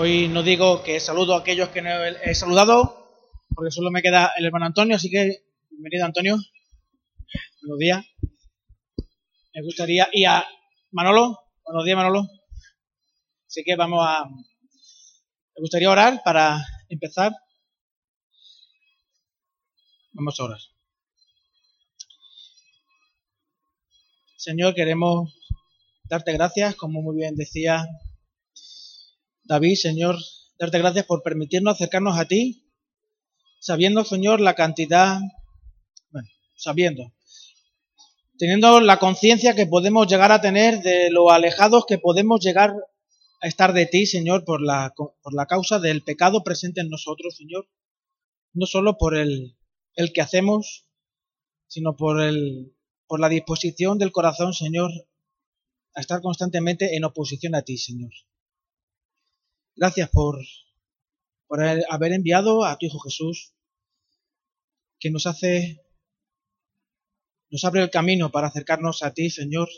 Hoy no digo que saludo a aquellos que no he saludado, porque solo me queda el hermano Antonio, así que bienvenido Antonio. Buenos días. Me gustaría, y a Manolo, buenos días Manolo. Así que vamos a, me gustaría orar para empezar. Vamos a orar. Señor, queremos darte gracias, como muy bien decía David, Señor, darte gracias por permitirnos acercarnos a ti, sabiendo, Señor, la cantidad, bueno, sabiendo, teniendo la conciencia que podemos llegar a tener de lo alejados que podemos llegar a estar de ti, Señor, por la, por la causa del pecado presente en nosotros, Señor, no solo por el, el que hacemos, sino por, el, por la disposición del corazón, Señor, a estar constantemente en oposición a ti, Señor. Gracias por, por haber enviado a tu Hijo Jesús, que nos hace, nos abre el camino para acercarnos a ti, Señor,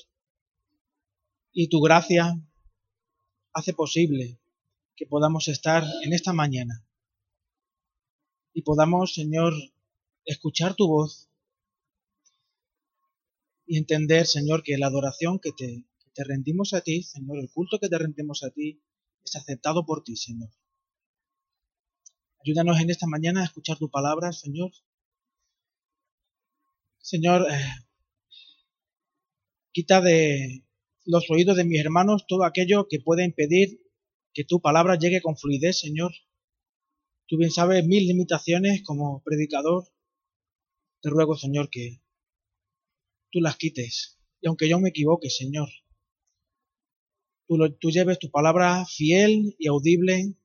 y tu gracia hace posible que podamos estar en esta mañana y podamos, Señor, escuchar tu voz y entender, Señor, que la adoración que te, que te rendimos a ti, Señor, el culto que te rendimos a ti, es aceptado por ti, Señor. Ayúdanos en esta mañana a escuchar tu palabra, Señor. Señor, eh, quita de los oídos de mis hermanos todo aquello que pueda impedir que tu palabra llegue con fluidez, Señor. Tú bien sabes mis limitaciones como predicador. Te ruego, Señor, que tú las quites. Y aunque yo me equivoque, Señor, tú, lleves tu palabra fiel y audible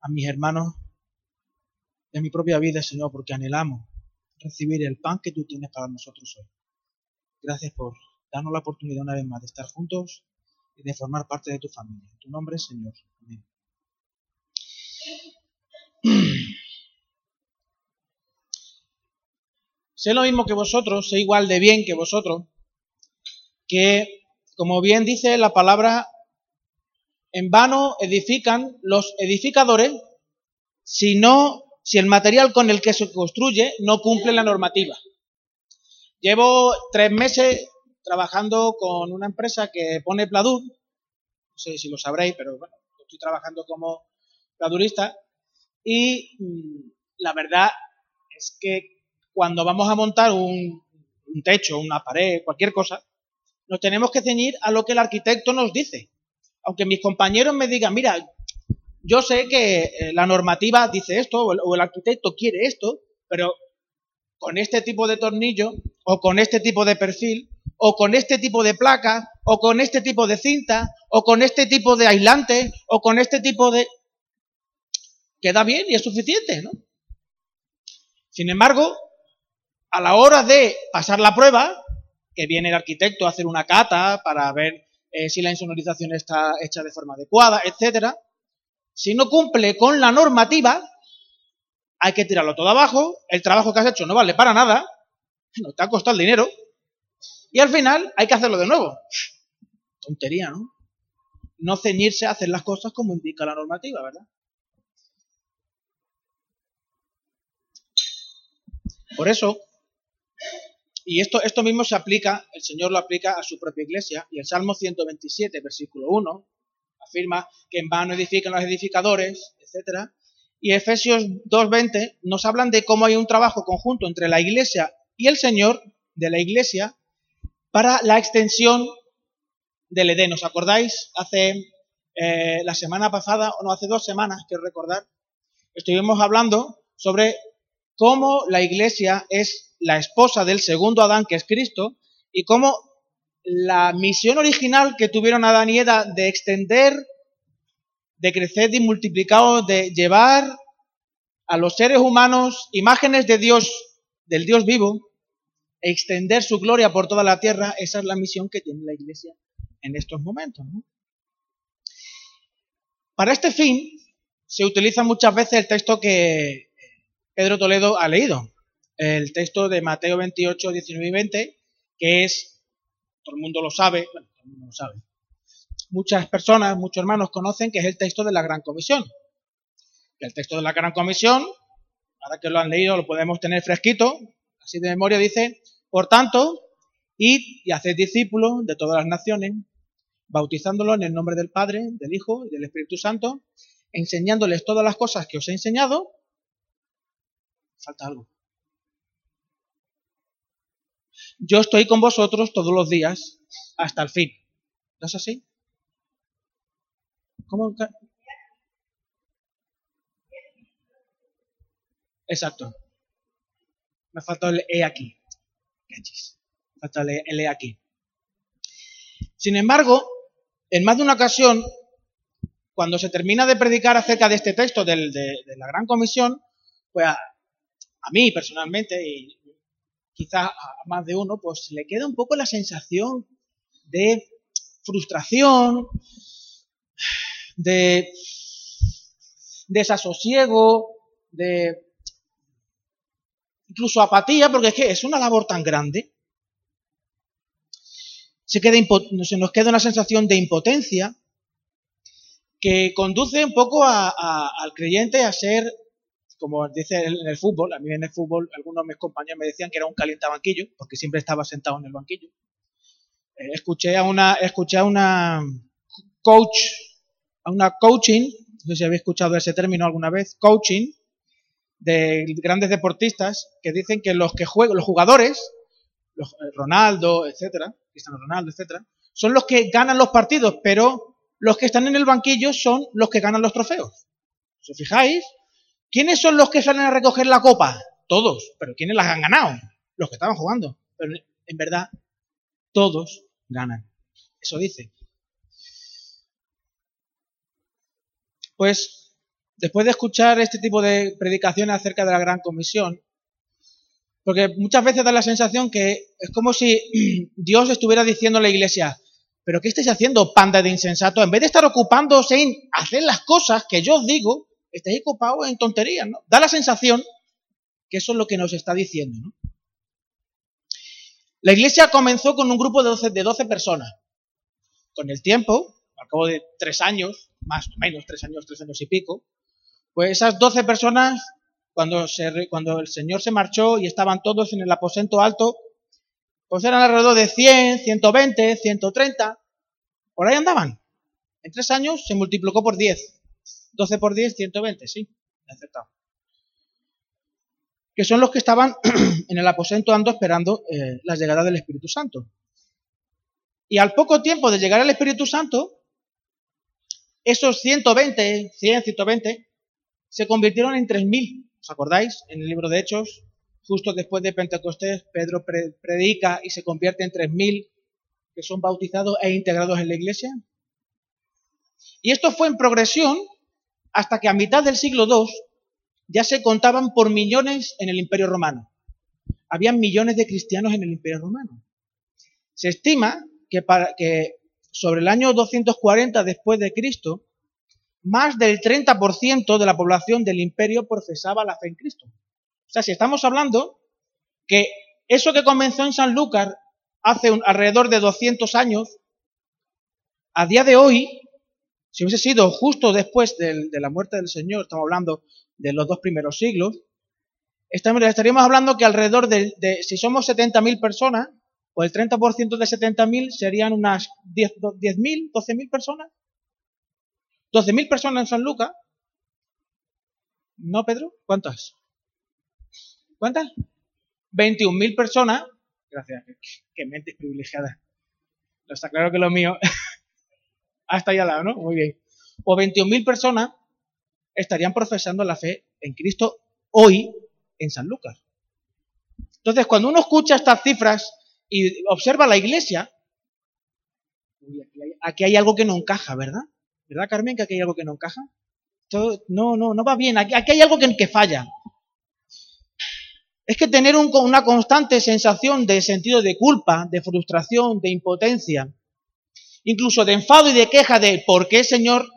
a mis hermanos a mi propia vida, Señor, porque anhelamos recibir el pan que tú tienes para nosotros hoy. Gracias por darnos la oportunidad una vez más de estar juntos y de formar parte de tu familia. En tu nombre, Señor. Amén. Sé lo mismo que vosotros, sé igual de bien que vosotros, que como bien dice la palabra, en vano edifican los edificadores si no, si el material con el que se construye no cumple la normativa. Llevo tres meses trabajando con una empresa que pone pladur, no sé si lo sabréis, pero bueno, estoy trabajando como pladurista y mm, la verdad es que cuando vamos a montar un, un techo, una pared, cualquier cosa, nos tenemos que ceñir a lo que el arquitecto nos dice. Aunque mis compañeros me digan, mira, yo sé que eh, la normativa dice esto o el, arquitecto quiere esto, pero con este tipo de tornillo o con este tipo de perfil o con este tipo de placa o con este tipo de cinta o con este tipo de aislante o con este tipo de... queda bien y es suficiente, ¿no? Sin embargo, a la hora de pasar la prueba, que viene el arquitecto a hacer una cata para ver eh, si la insonorización está hecha de forma adecuada, etcétera. Si no cumple con la normativa, hay que tirarlo todo abajo, el trabajo que has hecho no vale para nada, no te ha costado el dinero, y al final hay que hacerlo de nuevo. Tontería, ¿no? No ceñirse a hacer las cosas como indica la normativa, ¿verdad? Por eso, y esto, esto mismo se aplica, el Señor lo aplica a su propia iglesia. Y el Salmo 127, versículo 1, afirma que en vano edifican los edificadores, etc. Y Efesios 2.20 nos hablan de cómo hay un trabajo conjunto entre la iglesia y el Señor de la iglesia para la extensión del Edén. ¿Os acordáis? Hace eh, la semana pasada, o no, hace dos semanas, quiero recordar, estuvimos hablando sobre cómo la iglesia es la esposa del segundo Adán, que es Cristo, y cómo la misión original que tuvieron Adán y Eva de extender, de crecer y multiplicar, de llevar a los seres humanos imágenes de Dios, del Dios vivo, e extender su gloria por toda la tierra, esa es la misión que tiene la Iglesia en estos momentos. Para este fin se utiliza muchas veces el texto que Pedro Toledo ha leído, el texto de Mateo 28, 19 y 20, que es, todo el mundo lo sabe, bueno, todo el mundo lo sabe, muchas personas, muchos hermanos conocen que es el texto de la Gran Comisión. El texto de la Gran Comisión, ahora que lo han leído, lo podemos tener fresquito, así de memoria, dice, por tanto, id y haced discípulos de todas las naciones, bautizándolos en el nombre del Padre, del Hijo y del Espíritu Santo, enseñándoles todas las cosas que os he enseñado. Falta algo. Yo estoy con vosotros todos los días hasta el fin. ¿No es así? ¿Cómo? Exacto. Me faltó el E aquí. Me falta el E, aquí. Sin embargo, en más de una ocasión, cuando se termina de predicar acerca de este texto de, la Gran Comisión, pues a, a, mí personalmente, y quizás a más de uno, pues le queda un poco la sensación de frustración, de desasosiego, de incluso apatía, porque es que es una labor tan grande. Se, queda se nos queda una sensación de impotencia que conduce un poco al creyente a ser, como dice en el fútbol, a mí en el fútbol algunos de mis compañeros me decían que era un calientabanquillo, porque siempre estaba sentado en el banquillo. Eh, escuché a una, escuché a una coach, a una coaching, no sé si habéis escuchado ese término alguna vez, coaching, de grandes deportistas que dicen que los que juegan, los jugadores, los, eh, Ronaldo, etcétera, Cristiano Ronaldo, etcétera, son los que ganan los partidos, pero los que están en el banquillo son los que ganan los trofeos. Si os fijáis, ¿quiénes son los que salen a recoger la copa? Todos, pero ¿quiénes las han ganado? Los que estaban jugando. Pero en verdad, todos ganan. Eso dice. Pues después de escuchar este tipo de predicaciones acerca de la gran comisión, porque muchas veces da la sensación que es como si Dios estuviera diciendo a la iglesia, pero ¿qué estáis haciendo, panda de insensato? En vez de estar ocupándose en hacer las cosas que yo os digo, estáis ocupados en tonterías, ¿no? Da la sensación que eso es lo que nos está diciendo, ¿no? La iglesia comenzó con un grupo de 12, de 12 personas. Con el tiempo, al cabo de tres años, más o menos tres años, tres años y pico, pues esas doce personas, cuando, se, cuando el Señor se marchó y estaban todos en el aposento alto, pues eran alrededor de 100, 120, 130, por ahí andaban. En tres años se multiplicó por 10. 12 por 10, 120, sí, aceptado. Que son los que estaban en el aposento alto esperando eh, la llegada del Espíritu Santo. Y al poco tiempo de llegar al Espíritu Santo, esos 120, 100, 120, se convirtieron en 3.000. ¿Os acordáis? En el libro de Hechos, justo después de Pentecostés, Pedro predica y se convierte en 3.000 que son bautizados e integrados en la iglesia. Y esto fue en progresión hasta que a mitad del siglo II ya se contaban por millones en el Imperio Romano. Habían millones de cristianos en el Imperio Romano. Se estima que, para, que sobre el año 240 después de Cristo, más del 30% de la población del imperio profesaba la fe en Cristo. O sea, si estamos hablando que eso que comenzó en San Lucas hace alrededor de 200 años, a día de hoy, si hubiese sido justo después de, la muerte del Señor, estamos hablando de los dos primeros siglos, estaríamos hablando que alrededor de, de si somos 70.000 personas, pues el 30% de 70.000 serían unas 10.000, 12.000 personas. 12.000 personas en San Lucas. ¿No, Pedro? ¿Cuántas? ¿Cuántas? 21.000 personas. Gracias, qué, mente privilegiada. No está claro que lo mío. Hasta ahí ¿no? Muy bien. O 21.000 personas estarían profesando la fe en Cristo hoy en San Lucas. Entonces, cuando uno escucha estas cifras y observa la iglesia, aquí hay algo que no encaja, ¿verdad? ¿Verdad, Carmen, que aquí hay algo que no encaja? no, no, no va bien. Aquí, hay algo que, que, falla. Es que tener una constante sensación de sentido de culpa, de frustración, de impotencia, incluso de enfado y de queja de por qué, Señor,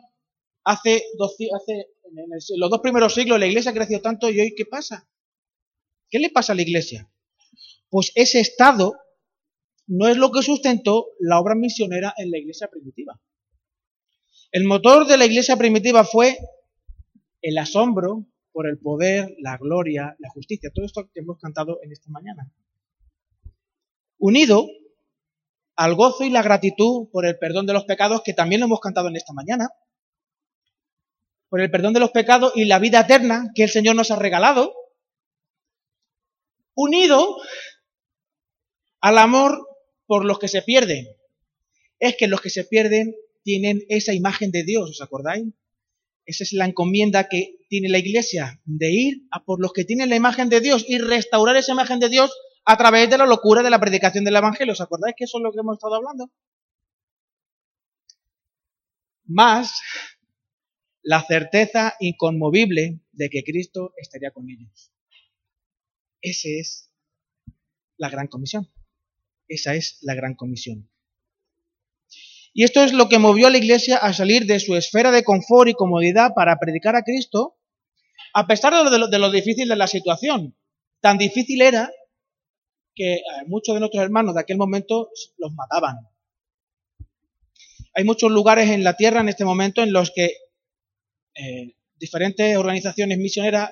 hace, hace en los dos primeros siglos la iglesia creció tanto y hoy ¿qué pasa? ¿Qué le pasa a la iglesia? Pues ese estado no es lo que sustentó la obra misionera en la iglesia primitiva. El motor de la iglesia primitiva fue el asombro por el poder, la gloria, la justicia, todo esto que hemos cantado en esta mañana. Unido al gozo y la gratitud por el perdón de los pecados, que también lo hemos cantado en esta mañana, por el perdón de los pecados y la vida eterna que el Señor nos ha regalado, unido al amor por los que se pierden. Es que los que se pierden tienen esa imagen de Dios, ¿os acordáis? Esa es la encomienda que tiene la iglesia, de ir a por los que tienen la imagen de Dios y restaurar esa imagen de Dios a través de la locura de la predicación del Evangelio. ¿Os acordáis que eso es lo que hemos estado hablando? Más la certeza inconmovible de que Cristo estaría con ellos. Esa es la gran comisión. Esa es la gran comisión. Y esto es lo que movió a la iglesia a salir de su esfera de confort y comodidad para predicar a Cristo, a pesar de lo, de lo difícil de la situación. Tan difícil era que muchos de nuestros hermanos de aquel momento los mataban. Hay muchos lugares en la tierra en este momento en los que eh, diferentes organizaciones misioneras,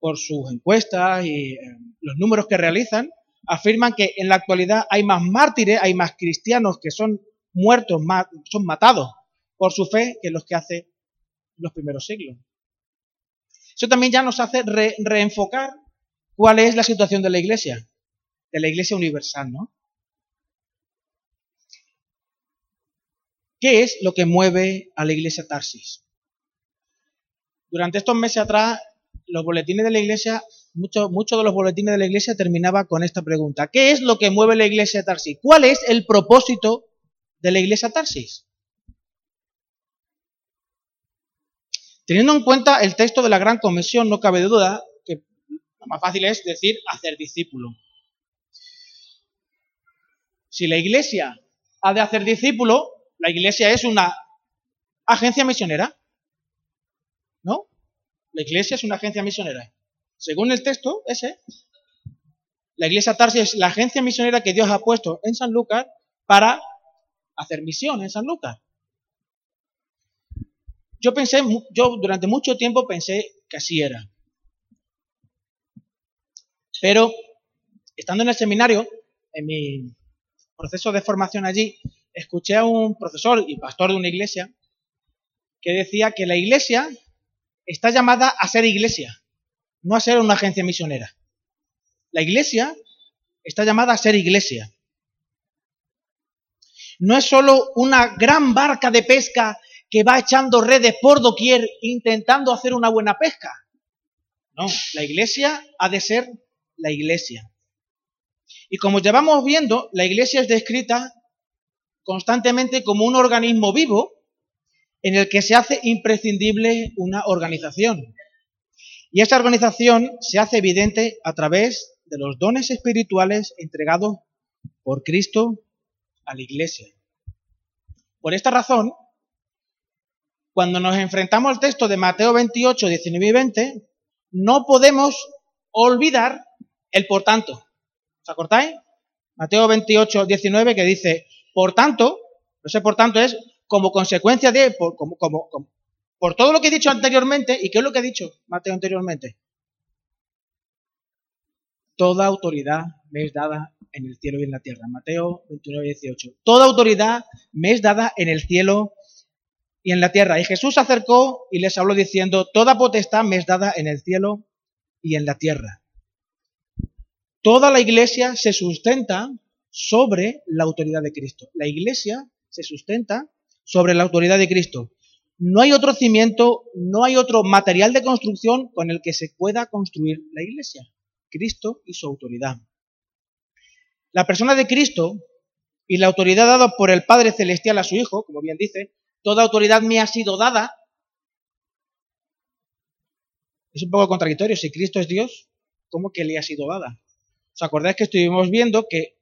por sus encuestas y eh, los números que realizan, afirman que en la actualidad hay más mártires, hay más cristianos que son muertos, son matados por su fe que los que hace los primeros siglos. Eso también ya nos hace reenfocar cuál es la situación de la iglesia de la Iglesia Universal, ¿no? ¿Qué es lo que mueve a la Iglesia Tarsis? Durante estos meses atrás, los boletines de la Iglesia, muchos mucho de los boletines de la Iglesia terminaba con esta pregunta. ¿Qué es lo que mueve la Iglesia Tarsis? ¿Cuál es el propósito de la Iglesia Tarsis? Teniendo en cuenta el texto de la Gran Comisión, no cabe duda que lo más fácil es decir hacer discípulo. Si la iglesia ha de hacer discípulos, la iglesia es una agencia misionera. ¿No? La iglesia es una agencia misionera. Según el texto, ese. La iglesia Tarsi es la agencia misionera que Dios ha puesto en San Lucas para hacer misión en San Lucas. Yo pensé, yo durante mucho tiempo pensé que así era. Pero, estando en el seminario, en mi proceso de formación allí, escuché a un profesor y pastor de una iglesia que decía que la iglesia está llamada a ser iglesia, no a ser una agencia misionera. La iglesia está llamada a ser iglesia. No es solo una gran barca de pesca que va echando redes por doquier intentando hacer una buena pesca. No, la iglesia ha de ser la iglesia. Y como llevamos viendo, la iglesia es descrita constantemente como un organismo vivo en el que se hace imprescindible una organización. Y esta organización se hace evidente a través de los dones espirituales entregados por Cristo a la iglesia. Por esta razón, cuando nos enfrentamos al texto de Mateo 28, 19 y 20, no podemos olvidar el por tanto. ¿Os acordáis? Mateo 28, 19 que dice, por tanto, sé por tanto es como consecuencia de, por, como, por todo lo que he dicho anteriormente, ¿y qué es lo que ha dicho Mateo anteriormente? Toda autoridad me es dada en el cielo y en la tierra. Mateo 29, 18. Toda autoridad me es dada en el cielo y en la tierra. Y Jesús se acercó y les habló diciendo, Toda potestad me es dada en el cielo y en la tierra. Toda la iglesia se sustenta sobre la autoridad de Cristo. La iglesia se sustenta sobre la autoridad de Cristo. No hay otro cimiento, no hay otro material de construcción con el que se pueda construir la iglesia. Cristo y su autoridad. La persona de Cristo y la autoridad dada por el Padre Celestial a su Hijo, como bien dice, toda autoridad me ha sido dada. Es un poco contradictorio. Si Cristo es Dios, ¿cómo que le ha sido dada? ¿Os acordáis que estuvimos viendo que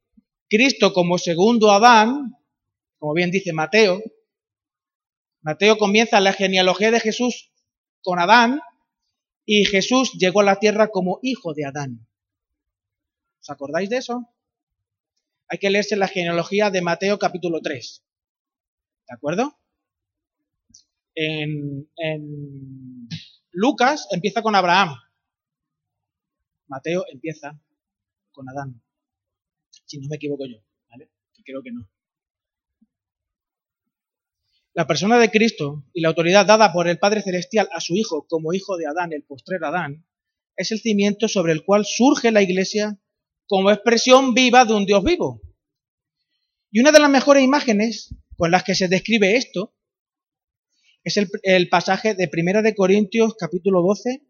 Cristo como segundo Adán, como bien dice Mateo, Mateo comienza la genealogía de Jesús con Adán y Jesús llegó a la tierra como hijo de Adán. ¿Os acordáis de eso? Hay que leerse la genealogía de Mateo capítulo 3. ¿De acuerdo? en, Lucas empieza con Abraham. Mateo empieza con Adán. Si no me equivoco yo, ¿vale? Creo que no. La persona de Cristo y la autoridad dada por el Padre Celestial a su Hijo como hijo de Adán, el postrer Adán, es el cimiento sobre el cual surge la Iglesia como expresión viva de un Dios vivo. Y una de las mejores imágenes con las que se describe esto es el, pasaje de Primera de Corintios capítulo 12,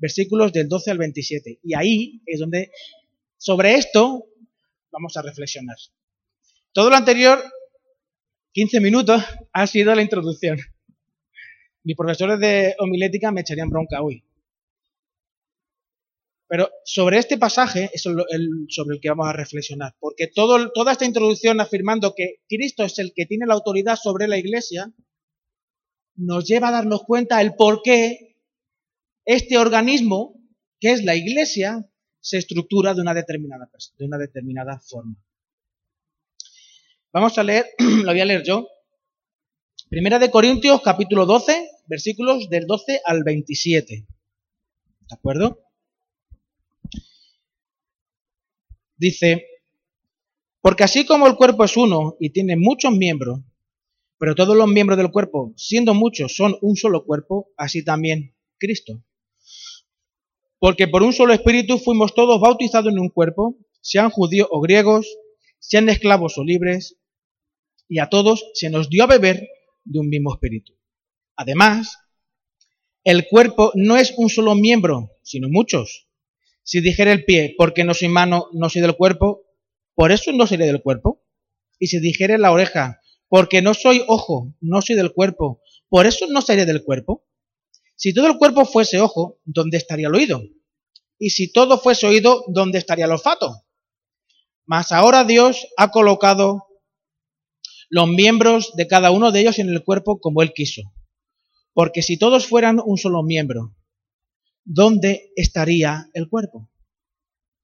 versículos del 12 al 27. Y ahí es donde sobre esto vamos a reflexionar. Todo lo anterior 15 minutos ha sido la introducción. Mis profesores de homilética me echarían bronca hoy. Pero sobre este pasaje es sobre el que vamos a reflexionar, porque toda esta introducción afirmando que Cristo es el que tiene la autoridad sobre la iglesia, nos lleva a darnos cuenta el por qué este organismo, que es la iglesia, se estructura de una determinada, de una determinada forma. Vamos a leer, lo voy a leer yo. Primera de Corintios, capítulo 12, versículos del 12 al 27. ¿De acuerdo? Dice, porque así como el cuerpo es uno y tiene muchos miembros, pero todos los miembros del cuerpo, siendo muchos, son un solo cuerpo, así también Cristo. Porque por un solo espíritu fuimos todos bautizados en un cuerpo, sean judíos o griegos, sean esclavos o libres, y a todos se nos dio a beber de un mismo espíritu. Además, el cuerpo no es un solo miembro, sino muchos. Si dijera el pie, porque no soy mano, no soy del cuerpo, por eso no seré del cuerpo. Y si dijera la oreja, porque no soy ojo, no soy del cuerpo, por eso no seré del cuerpo. Si todo el cuerpo fuese ojo, ¿dónde estaría el oído? Y si todo fuese oído, ¿dónde estaría el olfato? Mas ahora Dios ha colocado los miembros de cada uno de ellos en el cuerpo como Él quiso. Porque si todos fueran un solo miembro, ¿dónde estaría el cuerpo?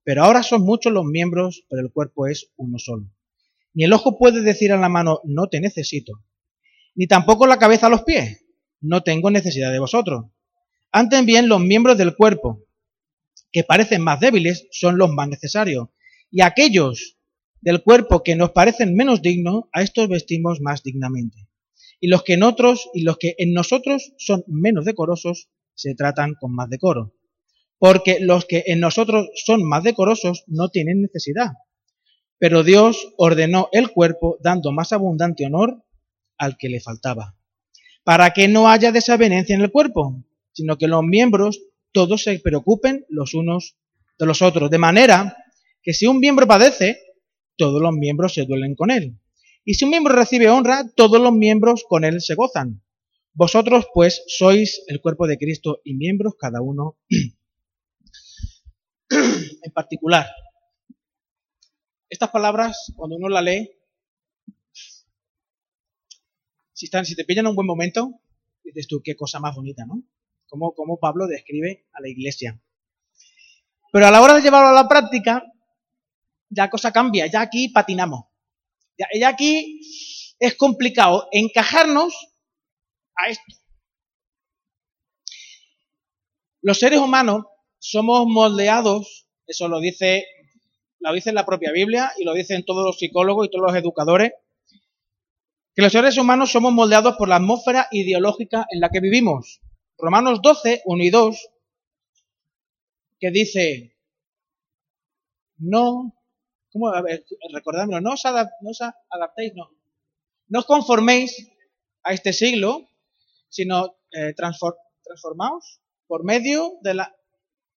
Pero ahora son muchos los miembros, pero el cuerpo es uno solo. Ni el ojo puede decir a la mano, no te necesito, ni tampoco la cabeza a los pies, no tengo necesidad de vosotros. Antes bien, los miembros del cuerpo, que parecen más débiles, son los más necesarios, y aquellos del cuerpo que nos parecen menos dignos, a estos vestimos más dignamente. Y los que en otros y los que en nosotros son menos decorosos, se tratan con más decoro. Porque los que en nosotros son más decorosos no tienen necesidad. Pero Dios ordenó el cuerpo dando más abundante honor al que le faltaba. Para que no haya desavenencia en el cuerpo, sino que los miembros todos se preocupen los unos de los otros. De manera que si un miembro padece, todos los miembros se duelen con él. Y si un miembro recibe honra, todos los miembros con él se gozan. Vosotros, pues, sois el cuerpo de Cristo y miembros cada uno en particular. Estas palabras, cuando uno las lee, si, están, si te pillan un buen momento, dices tú, qué cosa más bonita, ¿no? Como, como Pablo describe a la iglesia. Pero a la hora de llevarlo a la práctica, ya cosa cambia, ya aquí patinamos. Ya, aquí es complicado encajarnos a esto. Los seres humanos somos moldeados, eso lo dice, lo dice en la propia Biblia y lo dicen todos los psicólogos y todos los educadores, que los seres humanos somos moldeados por la atmósfera ideológica en la que vivimos. Romanos 12, 1 y 2, que dice, no ¿Cómo? recordadlo, no os, adaptéis, no. No os conforméis a este siglo, sino eh, transformaos por medio de la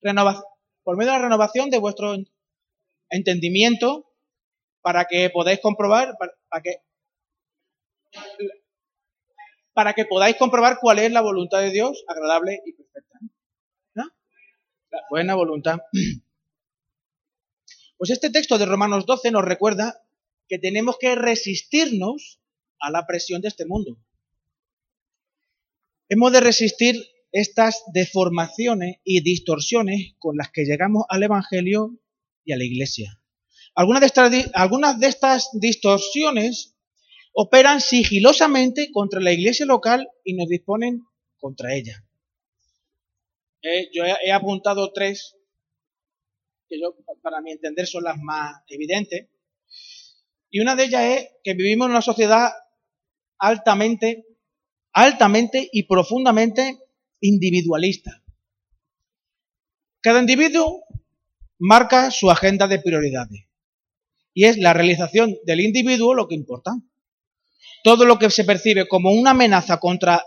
renovación, por medio de la renovación de vuestro entendimiento para que podáis comprobar, para, que para que podáis comprobar cuál es la voluntad de Dios agradable y perfecta. ¿No? La buena voluntad. Pues este texto de Romanos 12 nos recuerda que tenemos que resistirnos a la presión de este mundo. Hemos de resistir estas deformaciones y distorsiones con las que llegamos al Evangelio y a la Iglesia. Algunas algunas de estas distorsiones operan sigilosamente contra la iglesia local y nos disponen contra ella. Eh, yo he, apuntado tres que para mi entender, son las más evidentes. Y una de ellas es que vivimos en una sociedad altamente, altamente y profundamente individualista. Cada individuo marca su agenda de prioridades. Y es la realización del individuo lo que importa. Todo lo que se percibe como una amenaza contra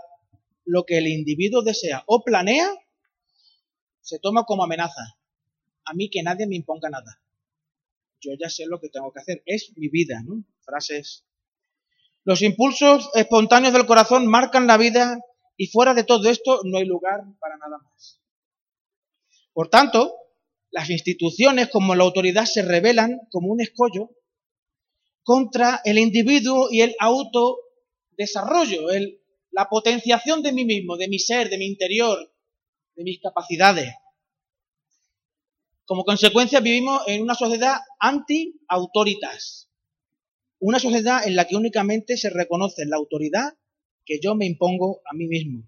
lo que el individuo desea o planea, se toma como amenaza. A mí que nadie me imponga nada. Yo ya sé lo que tengo que hacer. Es mi vida, ¿no? Frases. Los impulsos espontáneos del corazón marcan la vida y fuera de todo esto no hay lugar para nada más. Por tanto, las instituciones como la autoridad se revelan como un escollo contra el individuo y el autodesarrollo, el, la potenciación de mí mismo, de mi ser, de mi interior, de mis capacidades. Como consecuencia vivimos en una sociedad anti-autoritas, una sociedad en la que únicamente se reconoce la autoridad que yo me impongo a mí mismo,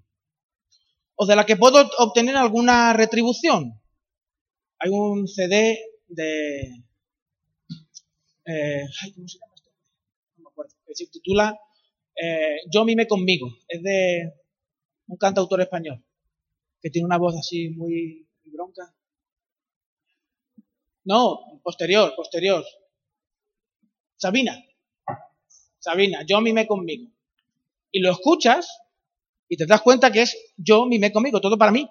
o de la que puedo obtener alguna retribución. Hay un CD de... Eh, ¿Cómo se llama esto? No me acuerdo. Que se titula eh, Yo mime conmigo. Es de un cantautor español que tiene una voz así muy, bronca. No, posterior, posterior. Sabina. Sabina, yo mime conmigo. Y lo escuchas y te das cuenta que es yo mime conmigo, todo para mí.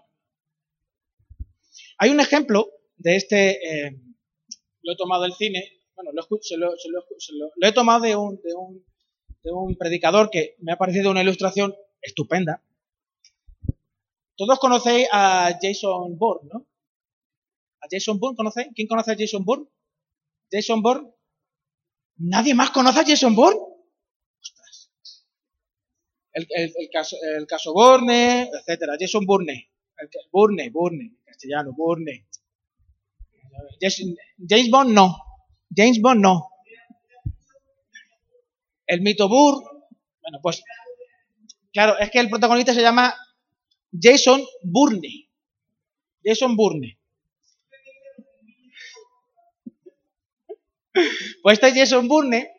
Hay un ejemplo de este, eh, lo he tomado del cine, bueno, lo, lo, he tomado de un, de, un, de un predicador que me ha parecido una ilustración estupenda. Todos conocéis a Jason Bourne, ¿no? ¿A Jason Bourne conocéis? ¿Quién conoce a Jason Bourne? Jason Bourne. ¿Nadie más conoce a Jason Bourne? Ostras. El, caso, Bourne, etcétera. Jason Bourne. El, Bourne, Bourne, castellano, Bourne. James Bond no. James Bond no. El mito Burr. Bueno, pues. Claro, es que el protagonista se llama Jason Bourne. Jason Bourne. Pues este Jason Bourne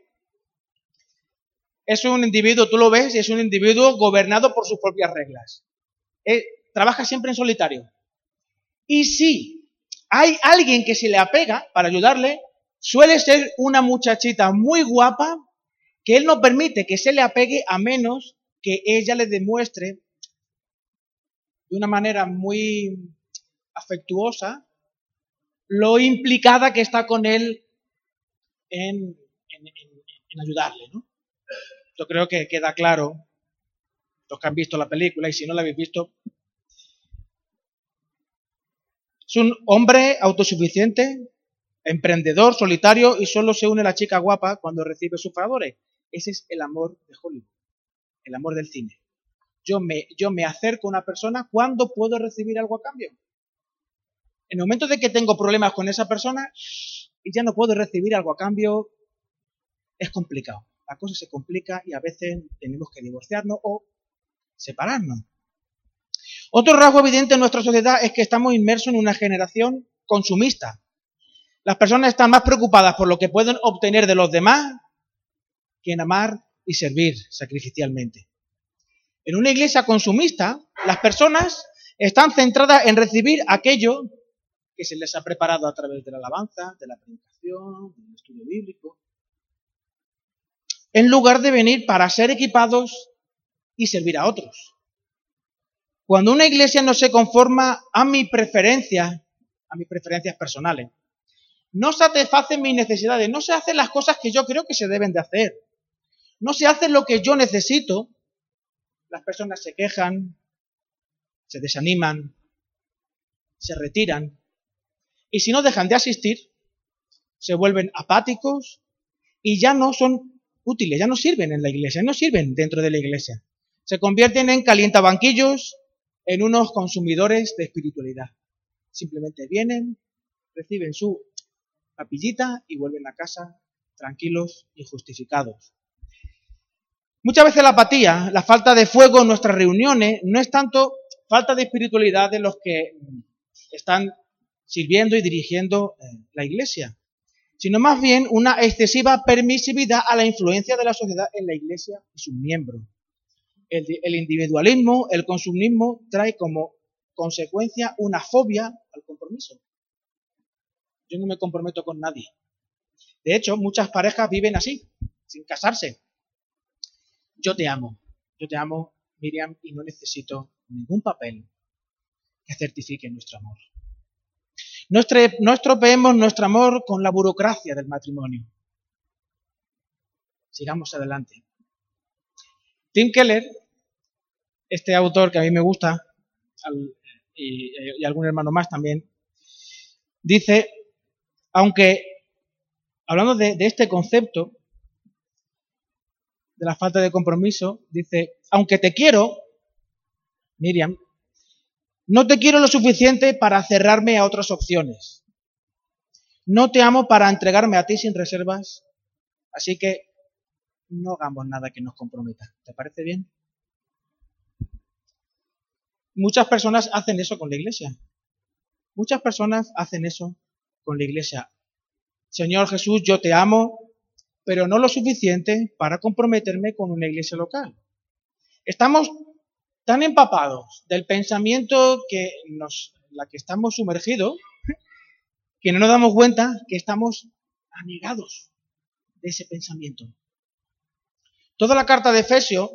es un individuo, tú lo ves, es un individuo gobernado por sus propias reglas. Eh, trabaja siempre en solitario. Y si hay alguien que se le apega para ayudarle, suele ser una muchachita muy guapa que él no permite que se le apegue a menos que ella le demuestre de una manera muy afectuosa lo implicada que está con él en, ayudarle. ¿no? Yo creo que queda claro, los que han visto la película, y si no la habéis visto, es un hombre autosuficiente, emprendedor, solitario, y solo se une la chica guapa cuando recibe sus favores. Ese es el amor de Hollywood, el amor del cine. Yo me, yo me acerco a una persona cuando puedo recibir algo a cambio. En el momento de que tengo problemas con esa persona y ya no puedo recibir algo a cambio, es complicado. La cosa se complica y a veces tenemos que divorciarnos o separarnos. Otro rasgo evidente en nuestra sociedad es que estamos inmersos en una generación consumista. Las personas están más preocupadas por lo que pueden obtener de los demás que en amar y servir sacrificialmente. En una iglesia consumista, las personas están centradas en recibir aquello que se les ha preparado a través de la alabanza, de la predicación, del estudio bíblico, en lugar de venir para ser equipados y servir a otros. Cuando una iglesia no se conforma a mi preferencia, a mis preferencias personales, no satisface mis necesidades, no se hacen las cosas que yo creo que se deben de hacer, no se hace lo que yo necesito, las personas se quejan, se desaniman, se retiran, y si no dejan de asistir, se vuelven apáticos y ya no son útiles, ya no sirven en la iglesia, no sirven dentro de la iglesia. Se convierten en calientabanquillos, en unos consumidores de espiritualidad. Simplemente vienen, reciben su papillita y vuelven a casa tranquilos y justificados. Muchas veces la apatía, la falta de fuego en nuestras reuniones, no es tanto falta de espiritualidad de los que están sirviendo y dirigiendo eh, la iglesia, sino más bien una excesiva permisividad a la influencia de la sociedad en la iglesia y sus miembros. El, el individualismo, el consumismo trae como consecuencia una fobia al compromiso. Yo no me comprometo con nadie. De hecho, muchas parejas viven así, sin casarse. Yo te amo, yo te amo, Miriam, y no necesito ningún papel que certifique nuestro amor. No estropeemos nuestro amor con la burocracia del matrimonio. Sigamos adelante. Tim Keller, este autor que a mí me gusta, y, algún hermano más también, dice, aunque, hablando de, este concepto, de la falta de compromiso, dice, aunque te quiero, Miriam, no te quiero lo suficiente para cerrarme a otras opciones. No te amo para entregarme a ti sin reservas, así que no hagamos nada que nos comprometa. ¿Te parece bien? Muchas personas hacen eso con la iglesia. Muchas personas hacen eso con la iglesia. Señor Jesús, yo te amo, pero no lo suficiente para comprometerme con una iglesia local. Estamos tan empapados del pensamiento que nos, la que estamos sumergidos, que no nos damos cuenta que estamos anegados de ese pensamiento. Toda la carta de Efesio,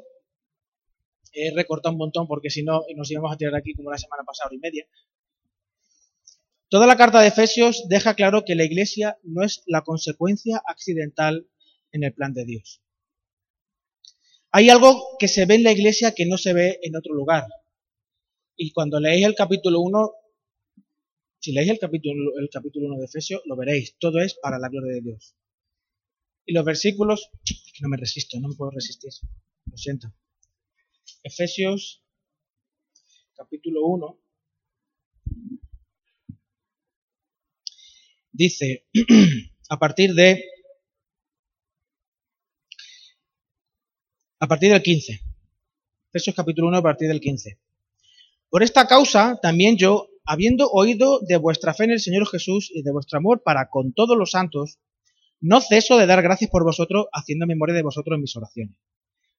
he recortado un montón porque si no nos íbamos a tirar aquí como la semana pasada, y media. Toda la carta de Efesios deja claro que la iglesia no es la consecuencia accidental en el plan de Dios. Hay algo que se ve en la iglesia que no se ve en otro lugar. Y cuando leéis el capítulo 1, si leéis el capítulo, el capítulo 1 de Efesios, lo veréis. Todo es para la gloria de Dios. Y los versículos, es que no me resisto, no me puedo resistir. Lo siento. Efesios, capítulo 1. Dice, a partir de a partir del 15. Efesios capítulo 1 a partir del 15. Por esta causa también yo, habiendo oído de vuestra fe en el Señor Jesús y de vuestro amor para con todos los santos, no ceso de dar gracias por vosotros, haciendo memoria de vosotros en mis oraciones,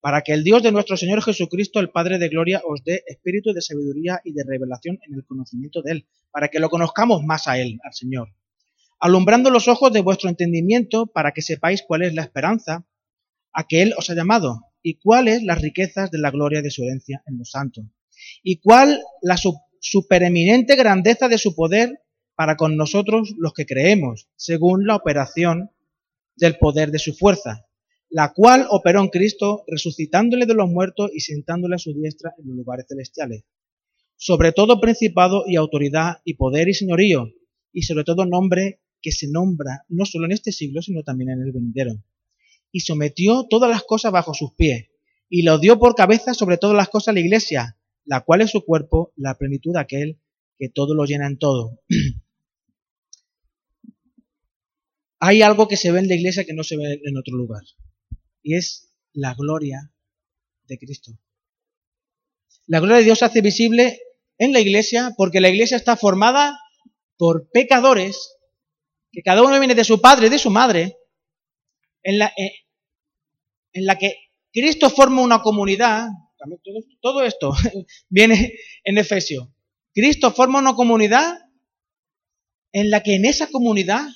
para que el Dios de nuestro Señor Jesucristo, el Padre de Gloria, os dé espíritu de sabiduría y de revelación en el conocimiento de Él, para que lo conozcamos más a Él, al Señor, alumbrando los ojos de vuestro entendimiento, para que sepáis cuál es la esperanza a que Él os ha llamado y cuáles las riquezas de la gloria de su herencia en los santos, y cuál la supereminente grandeza de su poder para con nosotros los que creemos, según la operación del poder de su fuerza, la cual operó en Cristo, resucitándole de los muertos y sentándole a su diestra en los lugares celestiales, sobre todo principado y autoridad y poder y señorío, y sobre todo nombre que se nombra no solo en este siglo, sino también en el venidero y sometió todas las cosas bajo sus pies, y lo dio por cabeza sobre todas las cosas a la iglesia, la cual es su cuerpo, la plenitud de aquel que todo lo llena en todo. Hay algo que se ve en la iglesia que no se ve en otro lugar, y es la gloria de Cristo. La gloria de Dios se hace visible en la iglesia porque la iglesia está formada por pecadores, que cada uno viene de su padre y de su madre, en la, eh, en la que Cristo forma una comunidad, todo, todo esto viene en Efesio, Cristo forma una comunidad en la que en esa comunidad,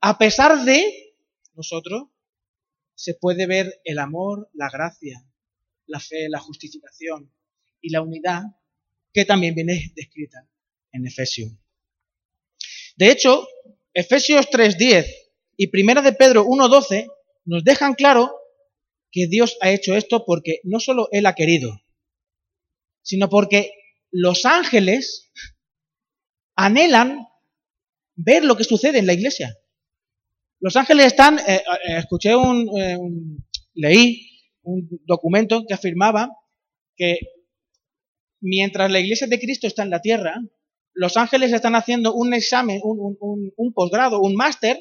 a pesar de nosotros, se puede ver el amor, la gracia, la fe, la justificación y la unidad que también viene descrita en Efesio. De hecho, Efesios 3.10 y Primera de Pedro 1.12 nos dejan claro que Dios ha hecho esto porque no solo Él ha querido, sino porque los ángeles anhelan ver lo que sucede en la iglesia. Los ángeles están, eh, eh, escuché eh, un, leí un documento que afirmaba que mientras la iglesia de Cristo está en la tierra, los ángeles están haciendo un examen, un, un, posgrado, un máster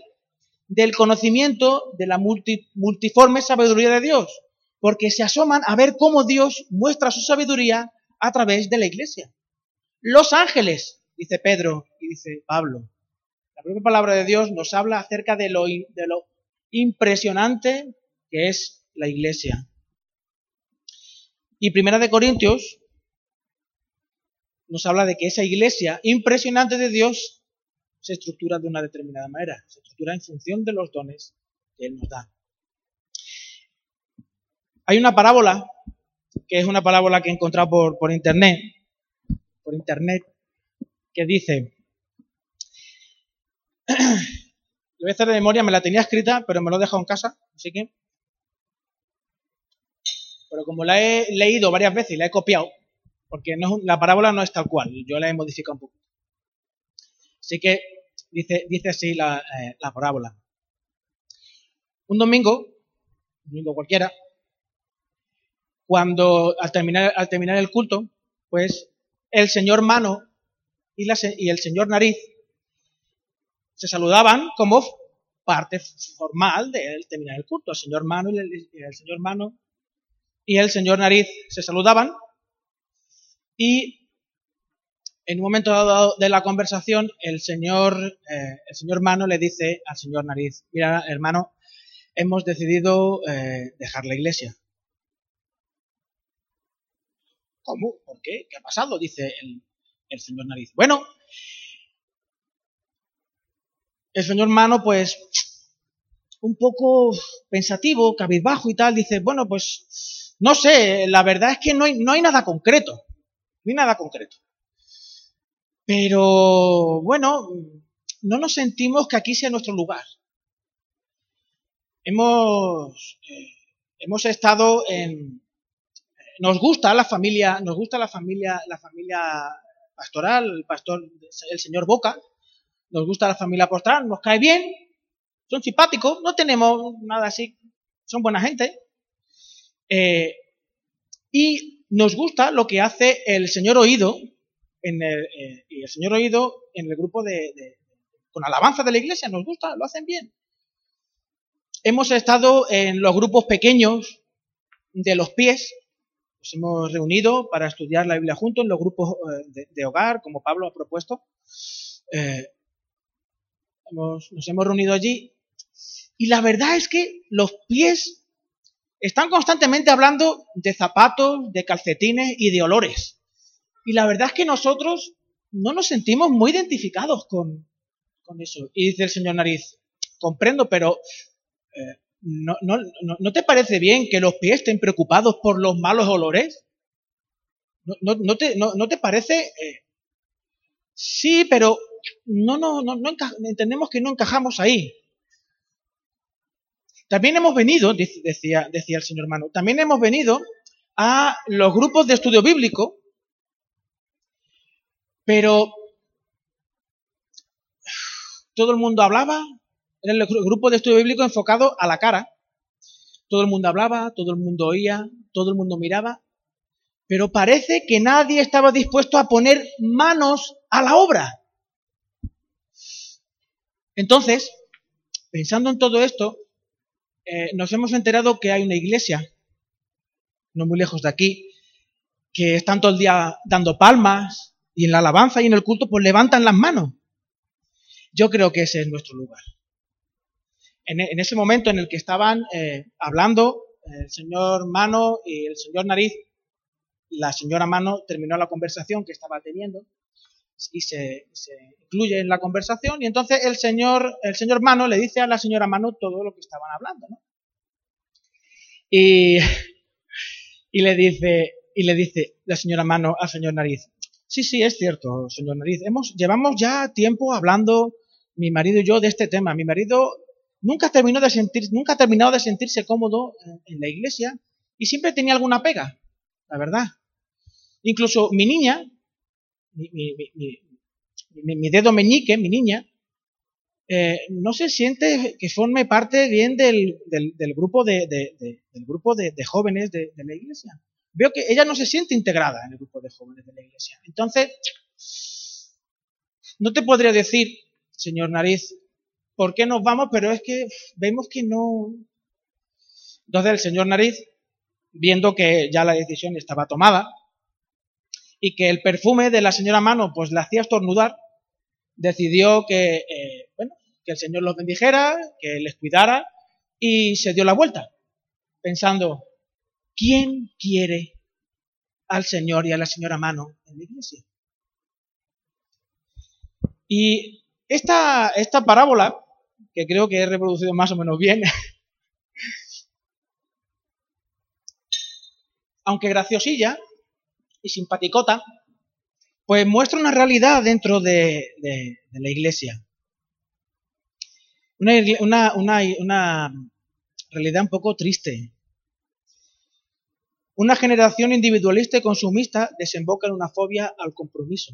del conocimiento de la multiforme sabiduría de Dios. porque se asoman a ver cómo Dios muestra su sabiduría a través de la iglesia. Los ángeles, dice Pedro y dice Pablo. La propia palabra de Dios nos habla acerca de lo impresionante que es la iglesia. Y Primera de Corintios nos habla de que esa iglesia impresionante de Dios se estructura de una determinada manera, se estructura en función de los dones que Él nos da. Hay una parábola, que es una parábola que he encontrado por, por internet, por internet, que dice, lo voy a hacer de memoria, me la tenía escrita, pero me lo he dejado en casa, así que, pero como la he leído varias veces y la he copiado, porque no, la parábola no es tal cual, yo la he modificado un poco. Así que dice, dice así la, eh, la parábola. Un domingo, un domingo cualquiera, cuando al terminar, al terminar el culto, pues el señor Mano y, el señor Nariz se saludaban como parte formal de terminar el culto. El señor Mano y el, señor Mano y el señor Nariz se saludaban y en un momento dado de la conversación el señor, eh, el señor Mano le dice al señor Nariz, mira hermano, hemos decidido eh, dejar la iglesia. ¿Cómo? ¿Por qué? ¿Qué ha pasado? Dice el, señor Nariz. Bueno, el señor Mano, pues, un poco pensativo, cabizbajo y tal, dice, bueno, pues, no sé, la verdad es que no no hay nada concreto, no hay nada concreto. Pero, bueno, no nos sentimos que aquí sea nuestro lugar. Hemos, eh, hemos estado en, nos gusta la familia, nos gusta la familia, la familia pastoral, el pastor, el señor Boca, nos gusta la familia pastoral, nos cae bien, son simpáticos, no tenemos nada así, son buena gente. Eh, y nos gusta lo que hace el señor Oído en el, eh, y el señor Oído en el grupo de, con alabanza de la iglesia, nos gusta, lo hacen bien. Hemos estado en los grupos pequeños de los pies, nos hemos reunido para estudiar la Biblia juntos en los grupos eh, de, hogar, como Pablo ha propuesto. Eh, nos hemos reunido allí y la verdad es que los pies están constantemente hablando de zapatos, de calcetines y de olores. Y la verdad es que nosotros no nos sentimos muy identificados con, eso. Y dice el señor Nariz, comprendo, pero eh, ¿no, no, no, te parece bien que los pies estén preocupados por los malos olores? ¿No, te, te parece? Eh, sí, pero no, no, no, no entendemos que no encajamos ahí. También hemos venido, decía, decía el señor hermano, también hemos venido a los grupos de estudio bíblico, pero todo el mundo hablaba, era el grupo de estudio bíblico enfocado a la cara. Todo el mundo hablaba, todo el mundo oía, todo el mundo miraba, pero parece que nadie estaba dispuesto a poner manos a la obra. Entonces, pensando en todo esto, eh, nos hemos enterado que hay una iglesia, no muy lejos de aquí, que están todo el día dando palmas y en la alabanza y en el culto pues levantan las manos. Yo creo que ese es nuestro lugar en, ese momento en el que estaban eh, hablando el señor Mano y el señor Nariz, la señora Mano terminó la conversación que estaba teniendo y se, incluye en la conversación y entonces el señor, el señor Mano le dice a la señora Mano todo lo que estaban hablando, ¿no? Y, y le dice, y le dice la señora Mano al señor Nariz, sí, sí, es cierto, señor Nariz, hemos, llevamos ya tiempo hablando mi marido y yo de este tema. Mi marido nunca, terminó de sentir, nunca ha terminado de sentirse cómodo en la iglesia y siempre tenía alguna pega, la verdad. Incluso mi niña, mi, dedo meñique, mi niña, eh, no se siente que forme parte bien del, grupo, de, del grupo de, jóvenes de, la iglesia. Veo que ella no se siente integrada en el grupo de jóvenes de la iglesia. Entonces, no te podría decir, señor Nariz, ¿por qué nos vamos? Pero es que vemos que no. Entonces el señor Nariz viendo que ya la decisión estaba tomada y que el perfume de la señora Mano pues le hacía estornudar, decidió que, eh, bueno, que el Señor los bendijera, que les cuidara y se dio la vuelta, pensando, ¿quién quiere al Señor y a la señora Mano en la iglesia? Y esta, esta parábola, que creo que he reproducido más o menos bien, aunque graciosilla y simpaticota, pues muestra una realidad dentro de, la iglesia. Una, una, realidad un poco triste. Una generación individualista y consumista desemboca en una fobia al compromiso.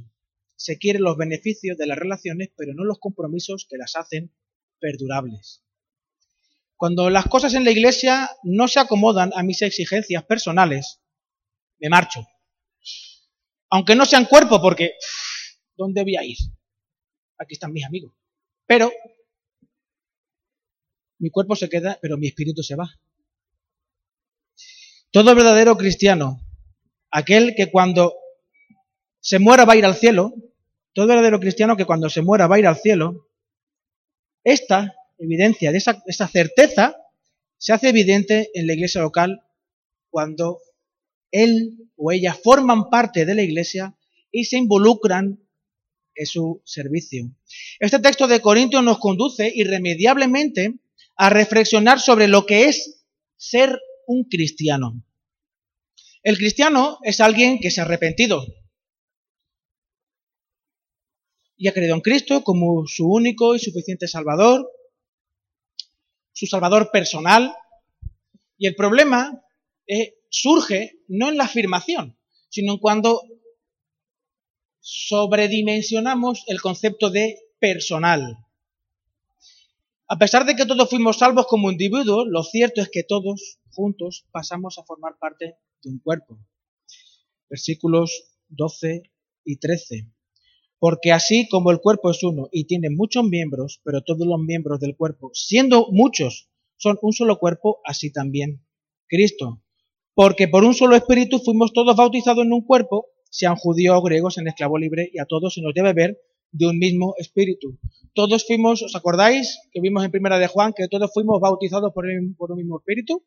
Se quieren los beneficios de las relaciones, pero no los compromisos que las hacen perdurables. Cuando las cosas en la iglesia no se acomodan a mis exigencias personales, me marcho. Aunque no sean cuerpo, porque ¿dónde voy a ir? Aquí están mis amigos. Pero mi cuerpo se queda, pero mi espíritu se va. Todo verdadero cristiano, aquel que cuando se muera va a ir al cielo, todo verdadero cristiano que cuando se muera va a ir al cielo, esta evidencia de esa certeza se hace evidente en la iglesia local cuando él o ella forman parte de la iglesia y se involucran en su servicio. Este texto de Corintios nos conduce irremediablemente a reflexionar sobre lo que es ser un cristiano. El cristiano es alguien que se ha arrepentido y ha creído en Cristo como su único y suficiente Salvador, su Salvador personal. Y el problema eh, surge no en la afirmación, sino en cuando sobredimensionamos el concepto de personal. A pesar de que todos fuimos salvos como individuos, lo cierto es que todos juntos pasamos a formar parte de un cuerpo. Versículos 12 y 13. Porque así como el cuerpo es uno y tiene muchos miembros, pero todos los miembros del cuerpo, siendo muchos, son un solo cuerpo, así también Cristo porque por un solo espíritu fuimos todos bautizados en un cuerpo, sean judíos o griegos, en esclavo libre, y a todos se nos debe ver de un mismo espíritu. Todos fuimos, ¿os acordáis que vimos en primera de Juan que todos fuimos bautizados por, por un mismo espíritu?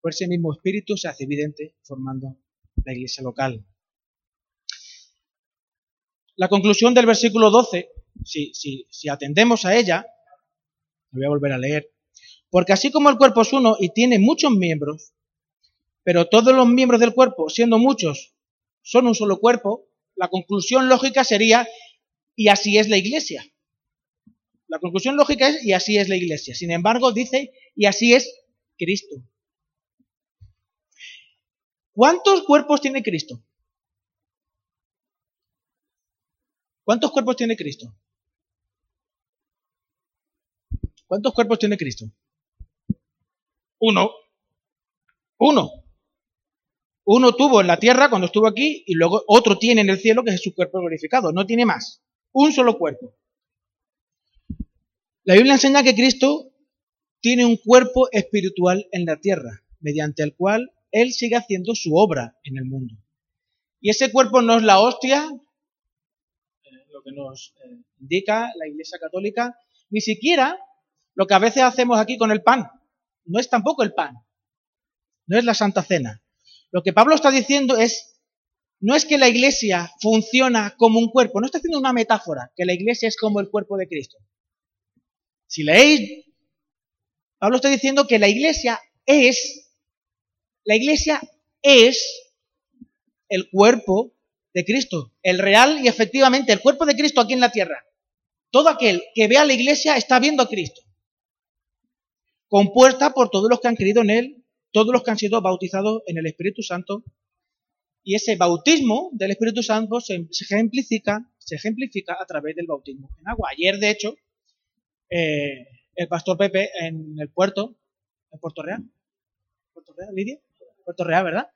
Por ese mismo espíritu se hace evidente formando la iglesia local. La conclusión del versículo 12, si, si, si atendemos a ella, lo voy a volver a leer, porque así como el cuerpo es uno y tiene muchos miembros, pero todos los miembros del cuerpo, siendo muchos, son un solo cuerpo, la conclusión lógica sería, y así es la iglesia. La conclusión lógica es, y así es la iglesia. Sin embargo, dice, y así es Cristo. ¿Cuántos cuerpos tiene Cristo? ¿Cuántos cuerpos tiene Cristo? ¿Cuántos cuerpos tiene Cristo? Uno. Uno. Uno tuvo en la tierra cuando estuvo aquí y luego otro tiene en el cielo que es su cuerpo glorificado. No tiene más. Un solo cuerpo. La Biblia enseña que Cristo tiene un cuerpo espiritual en la tierra, mediante el cual Él sigue haciendo su obra en el mundo. Y ese cuerpo no es la hostia, lo que nos eh, indica la Iglesia Católica, ni siquiera lo que a veces hacemos aquí con el pan. No es tampoco el pan, no es la Santa Cena. Lo que Pablo está diciendo es, no es que la iglesia funciona como un cuerpo, no está haciendo una metáfora, que la iglesia es como el cuerpo de Cristo. Si leéis, Pablo está diciendo que la iglesia es, la iglesia es el cuerpo de Cristo, el real y efectivamente el cuerpo de Cristo aquí en la tierra. Todo aquel que ve a la iglesia está viendo a Cristo, compuesta por todos los que han creído en Él todos los que han sido bautizados en el Espíritu Santo. Y ese bautismo del Espíritu Santo se, ejemplifica, se ejemplifica a través del bautismo en agua. Ayer, de hecho, eh, el pastor Pepe en el puerto, en Puerto Real, Puerto Real, Lidia, Puerto Real, ¿verdad?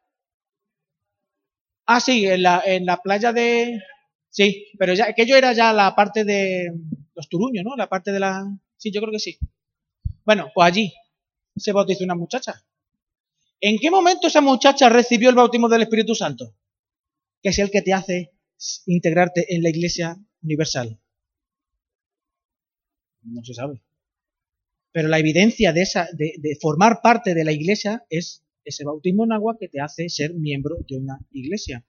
Ah, sí, en la, en la playa de... Sí, pero ya, aquello era ya la parte de los turuños, ¿no? La parte de la... Sí, yo creo que sí. Bueno, pues allí se bautizó una muchacha ¿En qué momento esa muchacha recibió el bautismo del Espíritu Santo? Que es el que te hace integrarte en la iglesia universal. No se sabe. Pero la evidencia de, esa, de, formar parte de la iglesia es ese bautismo en agua que te hace ser miembro de una iglesia.